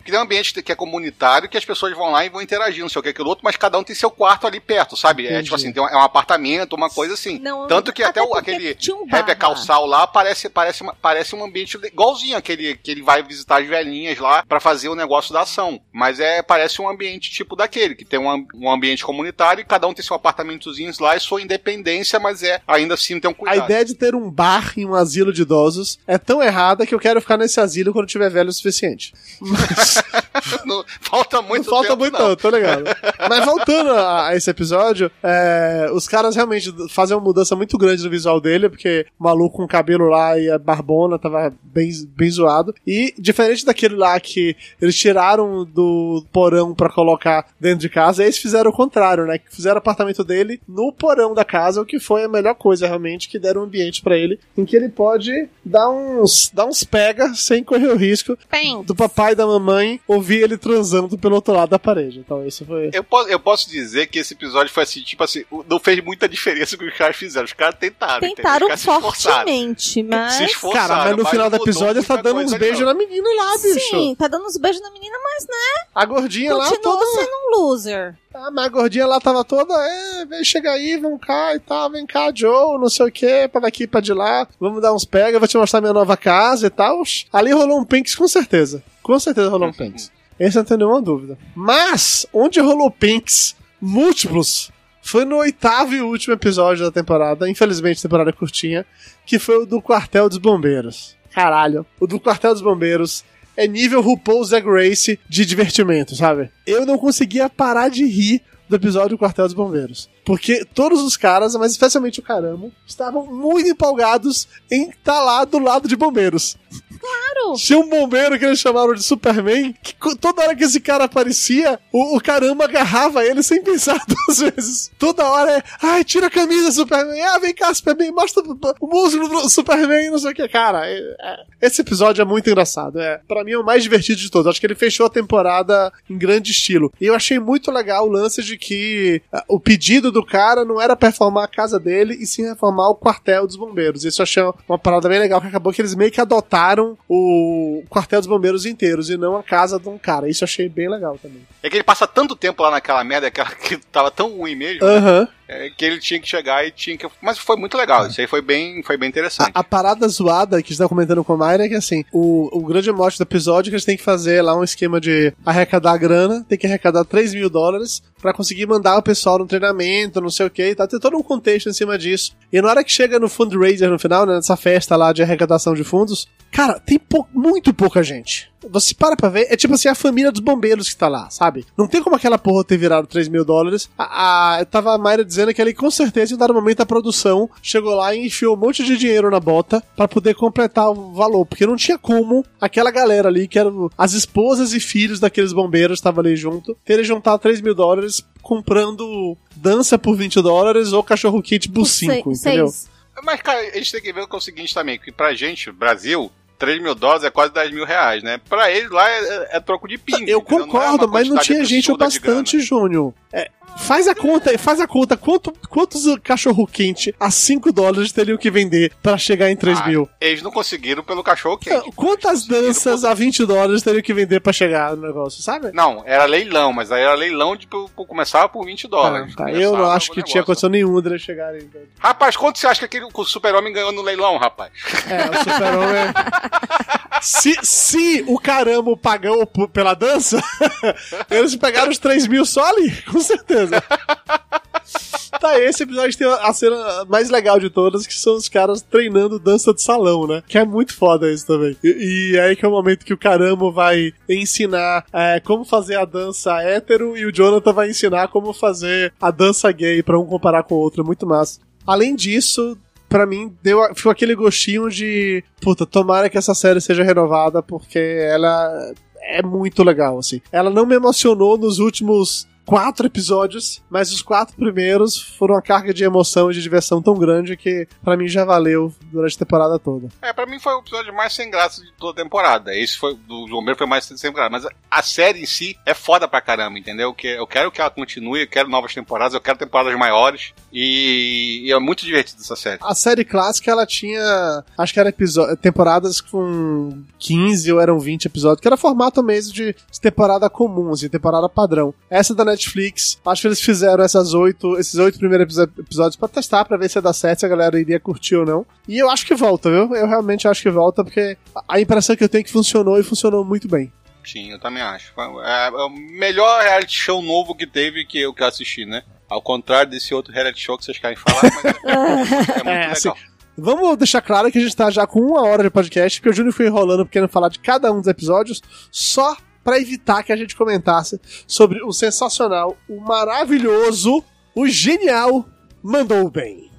Que tem um ambiente que é comunitário, que as pessoas vão lá e vão interagir, não sei o que, aquilo outro, mas cada um tem seu quarto ali perto, sabe? É Entendi. tipo assim, tem um, é um apartamento, uma coisa assim. Não, Tanto que até, o, porque aquele um Heber. Calçal lá parece, parece, uma- parece um ambiente igualzinho aquele que ele vai visitar as velhinhas lá pra fazer o negócio da ação. Mas é parece um ambiente tipo daquele, que tem um, um ambiente comunitário e cada um tem seu apartamentozinho lá e sua independência, mas é ainda assim tem um A cuidado. ideia de ter um bar em um asilo de idosos é tão errada que eu quero ficar nesse asilo quando tiver velho o suficiente. não, falta muito não falta tempo, muito, não. tô ligado. Mas voltando a, a esse episódio, é, os caras realmente fazem uma mudança muito grande no visual dele, porque o maluco com o cabelo lá e a barbona tava bem, bem zoado. E diferente daquele lá que eles tiraram do porão pra colocar dentro de casa, eles fizeram o contrário, né? Que fizeram o apartamento dele no porão da casa, o que foi a melhor coisa realmente, que deram um ambiente pra ele, em que ele pode dar uns, dar uns pega sem correr o risco Bem, do papai e da mamãe ouvir vi ele transando pelo outro lado da parede. Então isso foi. Eu posso, eu posso dizer que esse episódio foi assim, tipo assim, não fez muita diferença o que os caras fizeram. Os caras tentaram. Tentaram caras fortemente, mas. Se esforçaram. Cara, mas no final do episódio tá dando uns beijos na menina lá, bicho. Sim, tá dando uns beijos na menina, mas A gordinha lá continua toda. sendo um loser. Ah, mas a gordinha lá tava toda, é, vem, chega aí, vamos cá e tal, vem cá, Joe, não sei o que, pra daqui, pra de lá, vamos dar uns pega, vou te mostrar minha nova casa e tal. Ali rolou um Pinks com certeza. Com certeza rolou um Pinks. Esse não tem nenhuma dúvida. Mas, onde rolou Pinks múltiplos foi no oitavo e último episódio da temporada, infelizmente temporada curtinha, que foi o do Quartel dos Bombeiros. Caralho, o do Quartel dos Bombeiros é nível RuPaul's Drag Race de divertimento, sabe? Eu não conseguia parar de rir do episódio do Quartel dos Bombeiros. Porque todos os caras, mas especialmente o Caramo, estavam muito empolgados em estar lá do lado de bombeiros. Claro! Tinha um bombeiro que eles chamaram de Superman, que toda hora que esse cara aparecia, o, o caramba agarrava ele sem pensar duas vezes. Toda hora é, ai, tira a camisa, Superman. Ah, vem cá, Superman, mostra o, músculo do Superman, não sei o que. Cara, é- é- esse episódio é muito engraçado. É, para mim é o mais divertido de todos. Acho que ele fechou a temporada em grande estilo. E eu achei muito legal o lance de que o pedido do cara não era performar a casa dele, e sim reformar o quartel dos bombeiros. Isso eu achei uma parada bem legal, que acabou que eles meio que adotaram o quartel dos bombeiros inteiros e não a casa de um cara. Isso eu achei bem legal também. É que ele passa tanto tempo lá naquela merda, aquela que tava tão ruim mesmo, né? É que ele tinha que chegar e tinha que. Mas foi muito legal, isso aí foi bem, foi bem interessante. A, a parada zoada que a gente tá comentando com a Mayra é que assim, o, o grande mote do episódio é que eles têm que fazer lá um esquema de arrecadar grana, tem que arrecadar 3 mil dólares pra conseguir mandar o pessoal no treinamento, não sei o que tal. Tem todo um contexto em cima disso. E na hora que chega no fundraiser no final, né, nessa festa lá de arrecadação de fundos, cara, tem pou- muito pouca gente. Você para pra ver, é tipo assim, a família dos bombeiros que tá lá, sabe? Não tem como aquela porra ter virado 3 mil dólares. A, a, eu tava a Mayra dizendo que ele com certeza, em um dado momento, a produção chegou lá e enfiou um monte de dinheiro na bota pra poder completar o valor. Porque não tinha como aquela galera ali, que eram as esposas e filhos daqueles bombeiros que estavam ali junto, terem juntado 3 mil dólares comprando dança por 20 dólares ou cachorro kit por 5, Sei- entendeu? seis. Mas, cara, a gente tem que ver que é o seguinte também, que pra gente, Brasil, 3 mil dólares é quase 10 mil reais, né? Pra eles lá é, é troco de pinga. Eu entendeu? Não é concordo, mas não tinha gente o bastante, Júnior. É, faz a conta, faz a conta. Quanto, quantos cachorro quente a 5 dólares teriam que vender pra chegar em 3 Ah, mil? Eles não conseguiram pelo cachorro quente. Quantas danças a 20 dólares teriam que vender pra chegar no negócio, sabe? Não, era leilão, mas aí era leilão de por- por- começava por 20 dólares. Ah, tá. Eu não acho que negócio. tinha condição nenhuma deles chegarem. Rapaz, quanto você acha que aquele que o super-homem ganhou no leilão, rapaz? É, o super-homem. se, se o caramba pagou pela dança, eles pegaram os 3 mil só ali, com certeza. Tá, esse episódio tem a cena mais legal de todas, que são os caras treinando dança de salão, né? Que é muito foda isso também. E, e aí que é o momento que o caramba vai ensinar é, como fazer a dança hétero e o Jonathan vai ensinar como fazer a dança gay pra um comparar com o outro. É muito massa. Além disso, pra mim, deu, ficou aquele gostinho de. Puta, tomara que essa série seja renovada, porque ela é muito legal, assim. Ela não me emocionou nos últimos quatro episódios, mas os quatro primeiros foram uma carga de emoção e de diversão tão grande que pra mim já valeu durante a temporada toda. É, pra mim foi o episódio mais sem graça de toda a temporada. Esse foi do Bombeiro foi mais sem graça. Mas a série em si é foda pra caramba, entendeu? Que eu quero que ela continue, eu quero novas temporadas, eu quero temporadas maiores. E, e é muito divertido essa série. A série clássica, ela tinha, acho que era episo- temporadas com 15 ou eram 20 episódios, que era formato mesmo de temporada comum, assim, temporada padrão. Essa da Netflix, acho que eles fizeram essas oito, esses oito primeiros episódios pra testar, pra ver se ia dar certo, se a galera iria curtir ou não. E eu acho que volta, viu? Eu realmente acho que volta, porque a impressão que eu tenho é que funcionou e funcionou muito bem. Sim, eu também acho. É, é o melhor reality show novo que teve que eu que assisti, né? Ao contrário desse outro reality show que vocês querem falar, mas é, é muito É, legal. assim, Vamos deixar claro que a gente tá já com uma hora de podcast, porque o Júnior foi enrolando querendo falar de cada um dos episódios, só pra evitar que a gente comentasse sobre o sensacional, o maravilhoso, o genial Mandou Bem.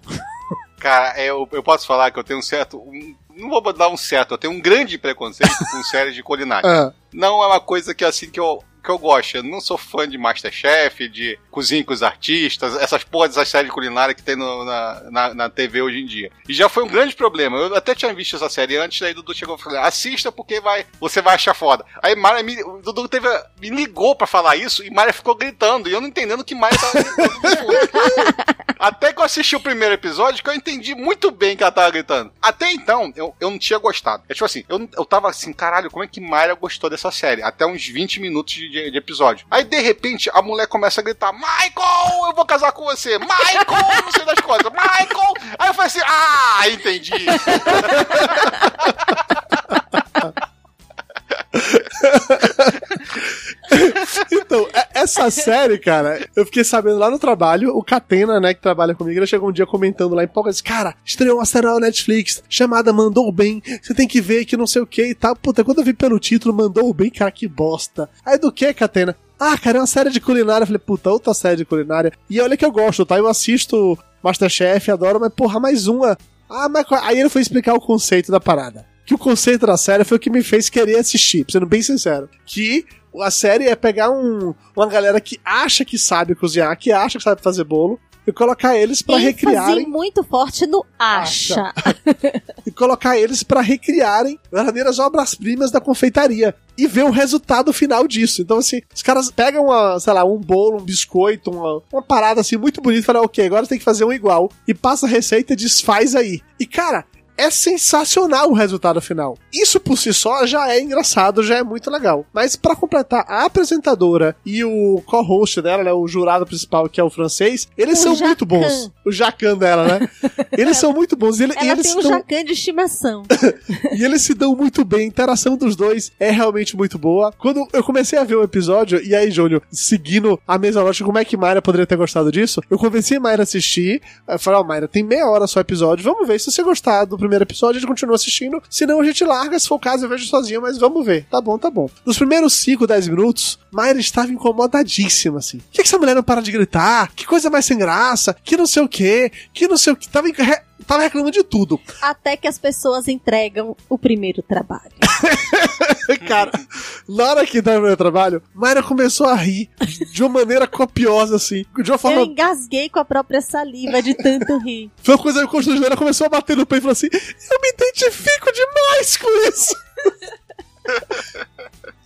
Cara, eu, eu posso falar que eu tenho um certo. um- não vou dar um certo, eu tenho um grande preconceito com séries de culinária. Ah, Não é uma coisa que assim que eu que eu gosto. Eu não sou fã de Masterchef, de Cozinha com os Artistas, essas porras dessas séries culinárias que tem no, na, na, na, TV hoje em dia. E já foi um grande problema. Eu até tinha visto essa série antes, aí Dudu chegou e falou: assista porque vai, você vai achar foda. Aí Mara me, Dudu teve, me ligou pra falar isso e Mara ficou gritando. E eu não entendendo que Mara tava gritando. Até que eu assisti o primeiro episódio, que eu entendi muito bem que ela tava gritando. Até então, eu, eu não tinha gostado. É tipo assim, eu, eu tava assim, caralho, como é que Mayra gostou dessa série? Até uns 20 minutos de, de, episódio. Aí, de repente, a mulher começa a gritar: Michael, eu vou casar com você! Michael, não sei das coisas, Michael! Aí eu falei assim: ah, entendi. então, essa série, cara, eu fiquei sabendo lá no trabalho, o Catena, né, que trabalha comigo, ele chegou um dia comentando lá em poucas, cara, estreou uma série na Netflix chamada Mandou Bem, você tem que ver que não sei o que e tal. Puta, quando eu vi pelo título, Mandou Bem, cara, que bosta. Aí do que, Catena? Ah, cara, é uma série de culinária. Eu falei, puta, outra série de culinária. E olha que eu gosto, tá? Eu assisto Masterchef, adoro, mas porra, mais uma. Ah, mas aí ele foi explicar o conceito da parada que o conceito da série foi o que me fez querer assistir, sendo bem sincero. Que a série é pegar um, uma galera que acha que sabe cozinhar, que acha que sabe fazer bolo, e colocar eles para recriarem. muito forte no acha. acha. e colocar eles para recriarem verdadeiras obras-primas da confeitaria e ver o resultado final disso. Então, assim, os caras pegam, uma, sei lá, um bolo, um biscoito, uma, uma parada assim muito bonita e falam, ok, agora tem que fazer um igual. E passa a receita e desfaz aí. E, cara, é sensacional o resultado final. Isso por si só já é engraçado, já é muito legal. Mas para completar, a apresentadora e o co-host dela, né, o jurado principal, que é o francês, eles o são Jacan. muito bons. O Jacan dela, né? Eles são muito bons. Ele, Ela e eles tem um dão... Jacan de estimação. e eles se dão muito bem. A interação dos dois é realmente muito boa. Quando eu comecei a ver o episódio, e aí, Júnior, seguindo a mesma lógica, como é que Mayra poderia ter gostado disso? Eu convenci a Mayra a assistir. Eu falei, ó, oh, Mayra, tem meia hora só episódio. Vamos ver se você gostar do primeiro episódio, a gente continua assistindo. Senão a gente larga, se for o caso, eu vejo sozinho, mas vamos ver. Tá bom, tá bom. Nos primeiros 5, 10 minutos, Mayra estava incomodadíssima, assim. Por que, essa mulher não para de gritar? Que coisa mais sem graça? Que não sei o quê? Que não sei o que. Tava tava reclamando de tudo. Até que as pessoas entregam o primeiro trabalho. Cara, na hora que dá o meu trabalho, Mayra começou a rir de uma maneira copiosa, assim. De uma forma... Eu engasguei com a própria saliva de tanto rir. Foi uma coisa que o ela começou a bater no peito e falou assim: Eu me identifico demais com isso.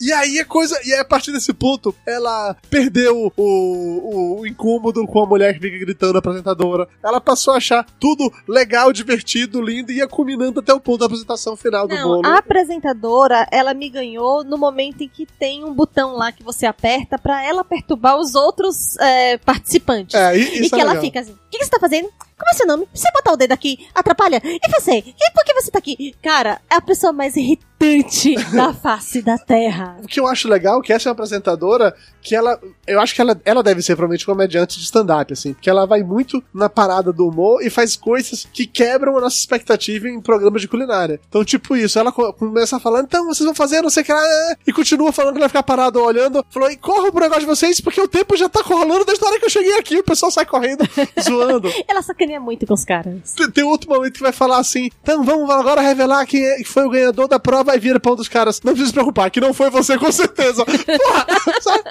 E aí a coisa. E aí, a partir desse ponto, ela perdeu o, o, o, incômodo com a mulher que fica gritando, a apresentadora. Ela passou a achar tudo legal, divertido, lindo e ia culminando até o ponto da apresentação final Não, do bolo. A apresentadora, ela me ganhou no momento em que tem um botão lá que você aperta para ela perturbar os outros é, participantes. É, e, e que é ela fica assim: o que, que você tá fazendo? Como é seu nome? Você botar o dedo aqui atrapalha? E você? E por que você tá aqui? Cara, é a pessoa mais irritante da face da Terra. O que eu acho legal é que essa é uma apresentadora que ela. Eu acho que ela, ela deve ser provavelmente comediante de stand-up, assim. Porque ela vai muito na parada do humor e faz coisas que quebram a nossa expectativa em programas de culinária. Então, tipo isso, ela começa a falar, então vocês vão fazer não sei o que lá, e continua falando que ela vai ficar parado olhando. Falou, e corra pro negócio de vocês, porque o tempo já tá rolando desde a hora que eu cheguei aqui, o pessoal sai correndo, zoando. Ela só muito com os caras. Tem, tem, outro momento que vai falar assim: então vamos agora revelar quem é, foi o ganhador da prova e vira pra um dos caras. Não precisa se preocupar, que não foi você com certeza. Porra, sabe?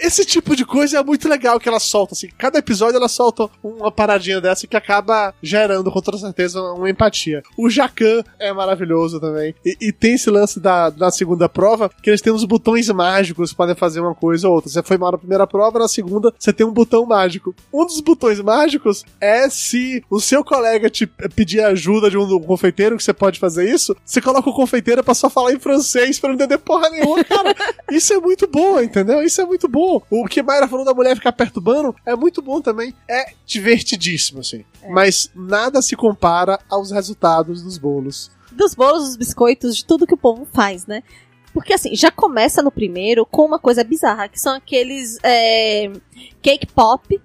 Esse tipo de coisa é muito legal que ela solta, assim. Cada episódio ela solta uma paradinha dessa que acaba gerando, com toda certeza, uma empatia. O Jacan é maravilhoso também. E, e, tem esse lance da, da segunda prova, que eles têm uns botões mágicos podem fazer uma coisa ou outra. Você foi mal na primeira prova, na segunda você tem um botão mágico. Um dos botões mágicos é se o seu colega te pedir ajuda de um confeiteiro, que você pode fazer isso, você coloca o confeiteiro pra só falar em francês pra não entender porra nenhuma, cara. Isso é muito bom, entendeu? Isso é muito bom. O que Mayra falou da mulher ficar perturbando é muito bom também. É divertidíssimo, assim. É. Mas nada se compara aos resultados dos bolos. Dos bolos, dos biscoitos, de tudo que o povo faz, né? Porque assim, já começa no primeiro com uma coisa bizarra, que são aqueles é, cake pop,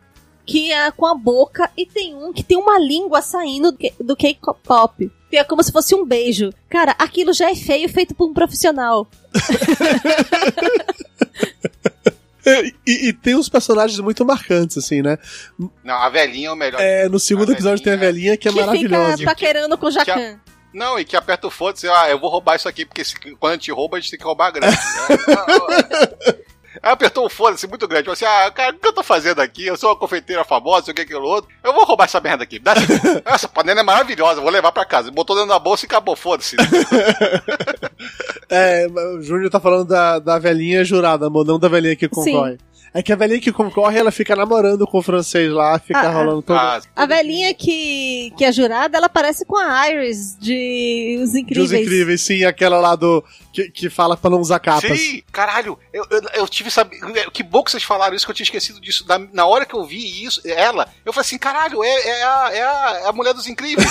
que é com a boca, e tem um que tem uma língua saindo do cake pop. Que é como se fosse um beijo. Cara, aquilo já é feio feito por um profissional. E, e, tem uns personagens muito marcantes, assim, né? Não, a velhinha é o melhor. É, no segundo a episódio velhinha, tem a velhinha que é que maravilhosa. Fica paquerando com o Jacan. Não, e que aperta o foda e diz, ah, eu vou roubar isso aqui, porque se, quando a gente rouba, a gente tem que roubar grande. Né? Ela apertou um foda-se muito grande. Falou assim: ah, cara, o que eu tô fazendo aqui? Eu sou uma confeiteira famosa, o que, aquilo outro. Eu vou roubar essa merda aqui. Dá essa panela é maravilhosa, vou levar pra casa. Botou dentro da bolsa e acabou, foda-se. É, o Júnior tá falando da, da velhinha jurada, amor, não da velhinha que concorre. É que a velhinha que concorre, ela fica namorando com o francês lá, fica Ah, rolando todo. Ah, A velhinha que, que é jurada, ela parece com a Iris de Os De Incríveis. Os incríveis, sim, aquela lá do. Que, que fala pra não usar capas. Sim, caralho, eu, eu, eu tive sabe, que bom que vocês falaram isso que eu tinha esquecido disso. Na, na hora que eu vi isso, ela, eu falei assim, caralho, é, é, a, é, a, é a mulher dos incríveis.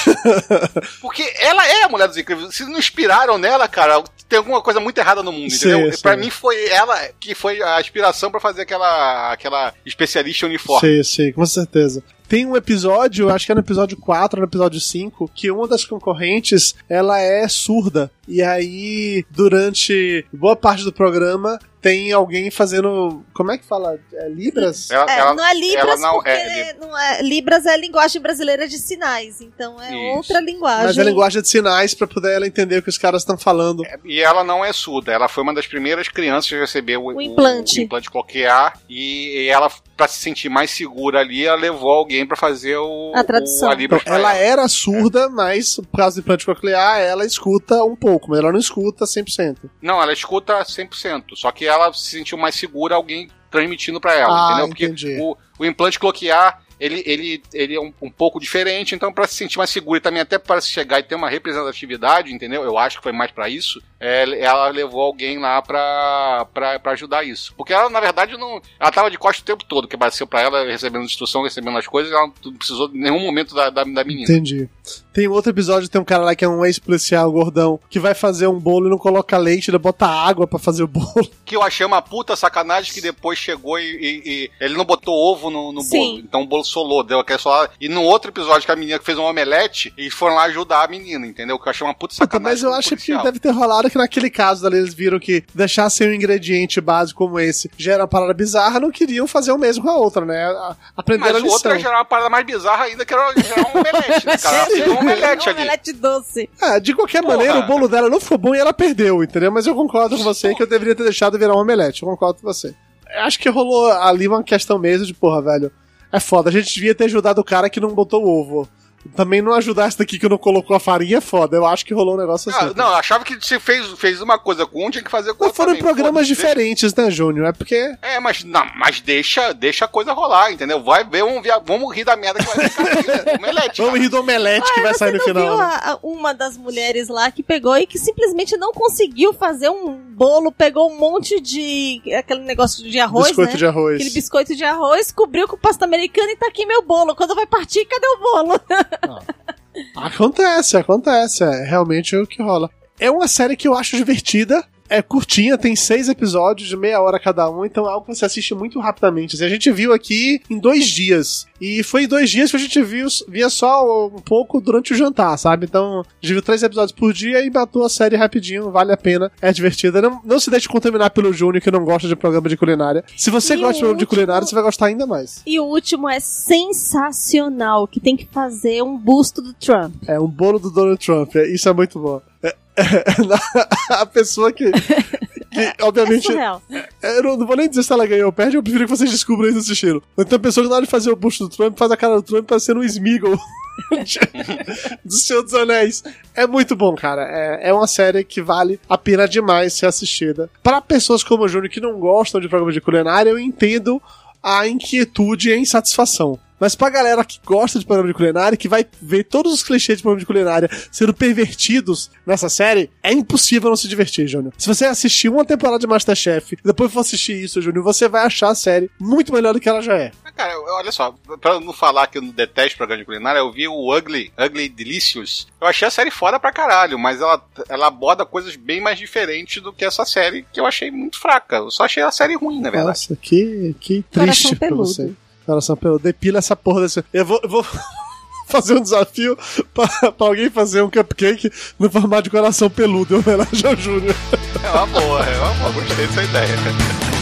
Porque ela é a mulher dos incríveis. Se não inspiraram nela, cara, tem alguma coisa muito errada no mundo, Sim, entendeu? sim. Pra mim foi ela que foi a inspiração pra fazer aquela, aquela especialista uniforme. Sim, sim, com certeza. Tem um episódio, acho que é no episódio 4 ou no episódio 5, que uma das concorrentes, ela é surda. E aí, durante boa parte do programa, tem alguém fazendo. Como é que fala? É, Libras? Ela, É, ela- não é Libras não porque é- não é- Libras é a linguagem brasileira de sinais, então é Isso. outra linguagem. Mas é linguagem de sinais pra poder ela entender o que os caras estão falando. E ela não é surda, ela foi uma das primeiras crianças a receber o, O implante. o implante coclear e ela, pra se sentir mais segura ali, ela levou alguém pra fazer o, A tradução. o Então, ela ela. era surda, mas por causa do implante coclear, ela escuta um pouco, mas ela não escuta 100%. Não, ela escuta 100%, só que ela se sentiu mais segura alguém transmitindo pra ela, Ah, entendeu? Porque entendi. o, o implante cloquear, ele, ele, ele é um, um pouco diferente, então pra se sentir mais segura e também até para chegar e ter uma representatividade, entendeu? Eu acho que foi mais pra isso. é, ela levou alguém lá pra ajudar isso. Porque ela, na verdade, não. Ela tava de costas o tempo todo, que apareceu pra ela, recebendo instrução, recebendo as coisas, ela não precisou em nenhum momento da, da, da menina. Entendi. Tem outro episódio, tem um cara lá que é um ex-policial gordão, que vai fazer um bolo e não coloca leite, ele bota água pra fazer o bolo. Que eu achei uma puta sacanagem que depois chegou e, e- e ele não botou ovo no, no bolo. Então o bolo solou, deu aquela solada. E no outro episódio que a menina fez um omelete, eles foram lá ajudar a menina, entendeu? Que eu achei uma puta Puta, sacanagem. mas eu acho que policial. deve ter rolado que naquele caso dali eles viram que deixar sem um ingrediente básico como esse gera uma parada bizarra, não queriam fazer o mesmo com a outra, né? A- Aprenderam Mas a o outro lição. ia gerar uma parada mais bizarra ainda, que era gerar um omelete, né, cara? Omelete um ali. omelete doce. Ah, de qualquer Porra. maneira, o bolo dela não ficou bom e ela perdeu, entendeu? Mas eu concordo com você que eu deveria ter deixado virar um omelete. Eu concordo com você. Acho que rolou ali uma questão mesmo de, porra, velho. É foda, a gente devia ter ajudado o cara que não botou o ovo. Também não ajudar esse daqui que não colocou a farinha é foda. Eu acho que rolou um negócio assim. Ah, não, eu achava que se fez, fez uma coisa com um, tinha que fazer com Mas outro foram também. programas diferentes, né, Júnior? É porque. É, mas não, mas deixa, deixa a coisa rolar, entendeu? Vai ver, vamos, ver, vamos rir da merda que vai ficar aqui, né? Omelete. Vamos rir do omelete que vai Você sair no não final. viu né? a- a- uma das mulheres lá que pegou e que simplesmente não conseguiu fazer um bolo, pegou um monte de aquele negócio de arroz, Biscoito né? de arroz. Aquele biscoito de arroz, cobriu com pasta americana e tá aqui meu bolo. Quando vai partir, cadê o bolo? Acontece, acontece. É realmente o que rola. É uma série que eu acho divertida. É curtinha, tem seis episódios de meia hora cada um, então é algo que você assiste muito rapidamente. Assim, a gente viu aqui em dois dias. E foi em dois dias que a gente viu, via só um pouco durante o jantar, sabe? Então, a gente viu três episódios por dia e matou a série rapidinho, vale a pena, é divertida. Não, não se deixe contaminar pelo Júnior que não gosta de programa de culinária. Se você E gosta de programa de culinária, você vai gostar ainda mais. E o último é sensacional, que tem que fazer um busto do Trump. É um bolo do Donald Trump. é- Isso é muito bom. É- a pessoa que. que É obviamente. surreal. é, eu não, não vou nem dizer se ela ganhou ou perde, eu prefiro que vocês descubram isso assistindo. Então a pessoa que na hora de fazer o busto do Trump faz a cara do Trump parecendo um Smeagol. do Senhor dos Anéis. É muito bom, cara. É, é uma série que vale a pena demais ser assistida. Para pessoas como o Júnior que não gostam de programa de culinária, eu entendo a inquietude e a insatisfação. Mas pra galera que gosta de programa de culinária, que vai ver todos os clichês de programa de culinária sendo pervertidos nessa série, é impossível não se divertir, Júnior. Se você assistir uma temporada de Masterchef e depois for assistir isso, Júnior, você vai achar a série muito melhor do que ela já é. Cara, olha só, pra não falar que eu não detesto programa de culinária, eu vi o Ugly, Ugly Delicious. Eu achei a série foda pra caralho, mas ela, ela aborda coisas bem mais diferentes do que essa série, que eu achei muito fraca. Eu só achei a série ruim, na verdade. Nossa, que, que triste pra peludo. você. Coração peludo. Depila essa porra desse. Eu vou. Eu vou... Fazer um desafio pra, pra alguém fazer um cupcake no formato de coração peludo em homenagem ao Júnior. É uma boa, é uma boa, gostei dessa ideia.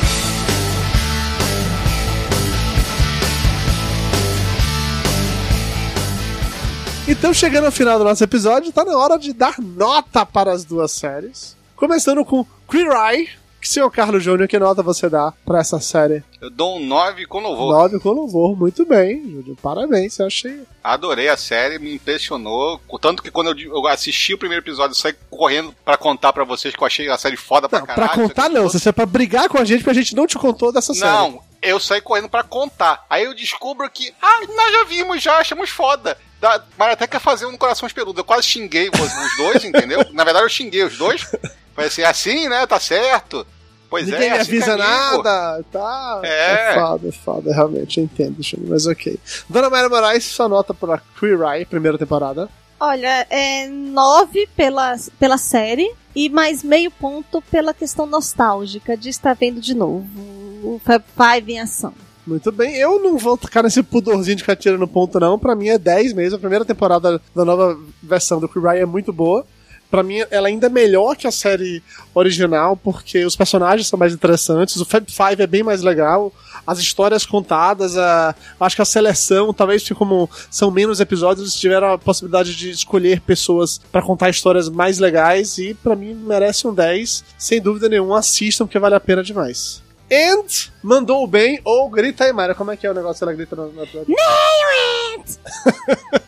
Então, chegando ao final do nosso episódio, tá na hora de dar nota para as duas séries. Começando com Queer Eye, Senhor Carlos Júnior, que nota você dá pra essa série? Eu dou um 9 com louvor. 9 com louvor, muito bem, Júnior. Parabéns, eu achei. Adorei a série, me impressionou. Tanto que quando eu, assisti o primeiro episódio, eu saí correndo pra contar pra vocês que eu achei a série foda pra Não, caralho. pra contar não, você é pra brigar com a gente porque a gente não te contou dessa série. Não, eu saí correndo pra contar. Aí eu descubro que, ah, nós já vimos, já achamos foda. Da, mas até quer fazer um coração peludos. Eu quase xinguei os, os dois, entendeu? Na verdade, eu xinguei os dois. Falei assim, assim, né? Tá certo. Pois Ninguém é, me assim avisa é nada, tá? É. foda, é foda, realmente, eu entendo, Júnior, mas ok. Dona Mayra Moraes, sua nota pra Queer Eye, primeira temporada. Olha, é nove pela, pela série e mais meio ponto pela questão nostálgica de estar vendo de novo o Fab Five em ação. Muito bem, eu não vou ficar nesse pudorzinho de ficar tirando ponto, não. Pra mim é 10 mesmo. A primeira temporada da nova versão do Queer é muito boa. Pra mim, ela ainda é melhor que a série original, porque os personagens são mais interessantes, o Fab Five é bem mais legal, as histórias contadas, a, acho que a seleção, talvez como são menos episódios, eles tiveram a possibilidade de escolher pessoas pra contar histórias mais legais, e pra mim merece um 10, sem dúvida nenhuma, assistam, porque vale a pena demais. And mandou bem, ou grita aí, Mayra, como é que é o negócio? Ela grita na. na...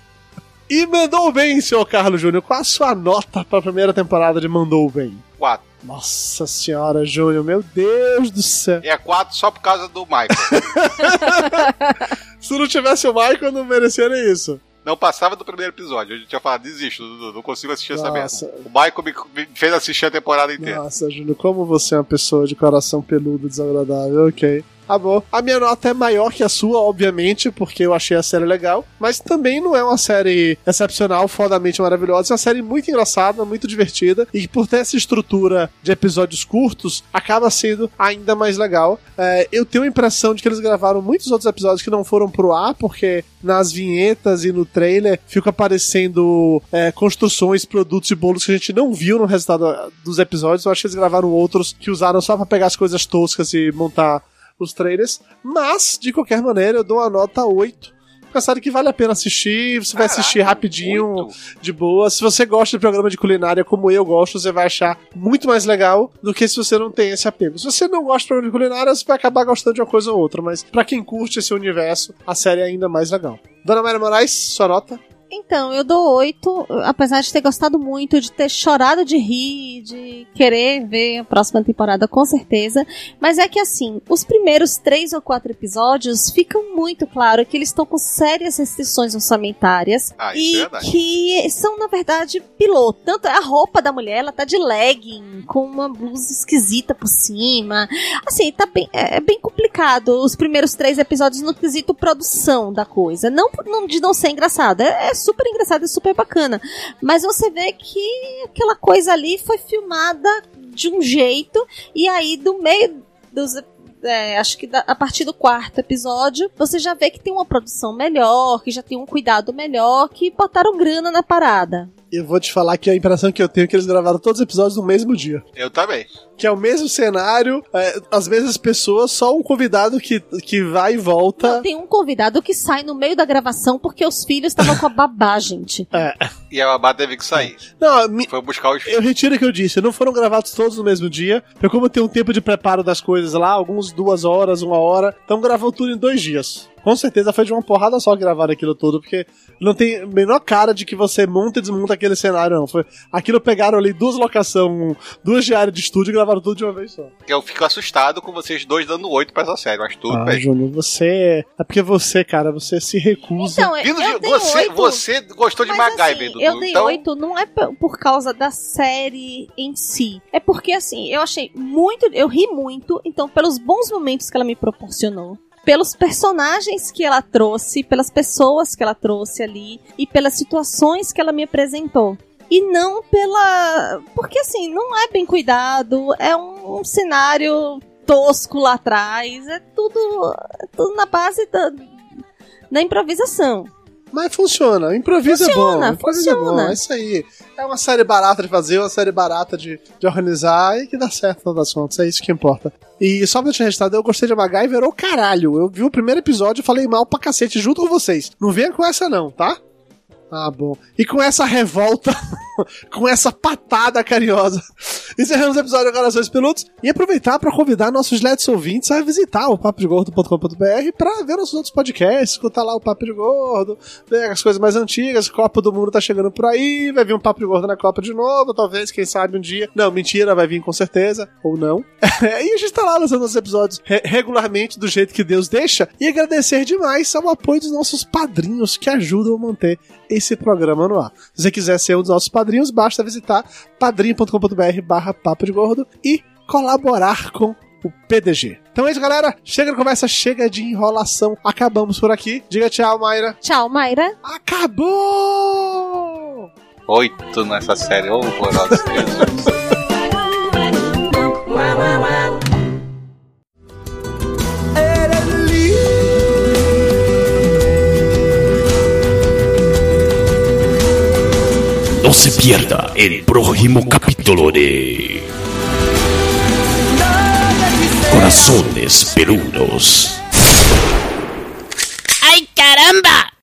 E mandou bem, senhor Carlos Júnior. Qual a sua nota pra primeira temporada de Mandou Bem? 4. Nossa senhora, Júnior, meu Deus do céu. É 4 só por causa do Michael. Se não tivesse o Michael, eu não merecia nem isso. Não passava do primeiro episódio. A gente tinha falado, desisto, Dudu, não consigo assistir essa Nossa. merda. O Michael me, fez assistir a temporada inteira. Nossa, Júnior, como você é uma pessoa de coração peludo desagradável, ok. Bom. A minha nota é maior que a sua, obviamente, porque eu achei a série legal, mas também não é uma série excepcional, fodamente maravilhosa. É uma série muito engraçada, muito divertida, e por ter essa estrutura de episódios curtos, acaba sendo ainda mais legal. É, eu tenho a impressão de que eles gravaram muitos outros episódios que não foram pro ar, porque nas vinhetas e no trailer fica aparecendo é, construções, produtos e bolos que a gente não viu no resultado dos episódios. Eu acho que eles gravaram outros que usaram só pra pegar as coisas toscas e montar os trailers. Mas, de qualquer maneira, eu dou uma nota 8. Porque é uma série que vale a pena assistir, você vai Caraca, assistir rapidinho, muito. de boa. Se você gosta de programa de culinária como eu gosto, você vai achar muito mais legal do que se você não tem esse apego. Se você não gosta de programa de culinária, você vai acabar gostando de uma coisa ou outra. Mas pra quem curte esse universo, a série é ainda mais legal. Dona Maria Moraes, sua nota? Então, eu dou oito, apesar de ter gostado muito, de ter chorado de rir, de querer ver a próxima temporada, com certeza. Mas é que assim, os primeiros três ou quatro episódios ficam muito claro que eles estão com sérias restrições orçamentárias. Ah, isso e é que são, na verdade, piloto. Tanto a roupa da mulher, ela tá de legging, com uma blusa esquisita por cima. Assim, tá bem, é, é bem complicado os primeiros três episódios no quesito produção da coisa. Não, não de não ser engraçado. É, é super engraçado e super bacana. Mas você vê que aquela coisa ali foi filmada de um jeito, e aí do meio dos. é, acho que da- a partir do quarto episódio, você já vê que tem uma produção melhor, que já tem um cuidado melhor, que botaram grana na parada. Eu vou te falar que a impressão que eu tenho é que eles gravaram todos os episódios no mesmo dia. Eu também. Que é o mesmo cenário, é, as mesmas pessoas, só um convidado que, que vai e volta. Não, tem um convidado que sai no meio da gravação porque os filhos estavam com a babá, gente. E a babá teve que sair. Não, me- Foi buscar os eu retiro o que eu disse, não foram gravados todos no mesmo dia, porque como tem um tempo de preparo das coisas lá, alguns duas horas, uma hora, então gravou tudo em dois dias. Com certeza foi de uma porrada só que gravaram aquilo tudo, porque não tem a menor cara de que você monta e desmonta aquele cenário, não. Foi, aquilo pegaram ali duas locações, duas diárias de estúdio e gravaram tudo de uma vez só. Eu fico assustado com vocês dois dando oito pra essa série, mas tudo Ah, bem. Júnior, você. É porque você, cara, você se recusa. Então, Vindo eu de, dei você, oito, você gostou de MacGyver, assim, Dudu. Eu dei então, oito, não é por causa da série em si. É porque, assim, eu achei muito. Eu ri muito, então, pelos bons momentos que ela me proporcionou. Pelos personagens que ela trouxe, pelas pessoas que ela trouxe ali e pelas situações que ela me apresentou. E não pela. Porque, assim, não é bem cuidado, é um, um cenário tosco lá atrás, é tudo, é tudo na base da, da improvisação. Mas funciona. Improviso Funciona, é bom. Improviso é bom. funciona. É isso aí. É uma série barata de fazer, uma série barata de, de organizar e que dá certo no das contas. É isso que importa. E só pra te registrar, eu gostei de MacGyver ou caralho. Eu vi o primeiro episódio e falei mal pra cacete junto com vocês. Não venha com essa não, tá? Ah, bom. E com essa revolta, com essa patada carinhosa. Encerramos o episódio de Corações Peludos e aproveitar para convidar nossos letos ouvintes a visitar o papodegordo.com.br para ver nossos outros podcasts, escutar lá o Papo de Gordo, ver as coisas mais antigas, Copa do Mundo tá chegando por aí, vai vir um Papo de Gordo na Copa de novo, talvez, quem sabe um dia. Não, mentira, vai vir com certeza, ou não. e a gente tá lá lançando os episódios re regularmente do jeito que Deus deixa e agradecer demais ao apoio dos nossos padrinhos que ajudam a manter esse programa no ar. Se você quiser ser um dos nossos padrinhos, basta visitar padrim.com.br barra papo de gordo e colaborar com o PDG. Então é isso, galera. Chega de conversa, chega de enrolação. Acabamos por aqui. Diga tchau, Mayra. Tchau, Mayra. Acabou! Oito nessa série horrorosa. No pierda el próximo capítulo de Corazones Peludos. ¡Ay, caramba!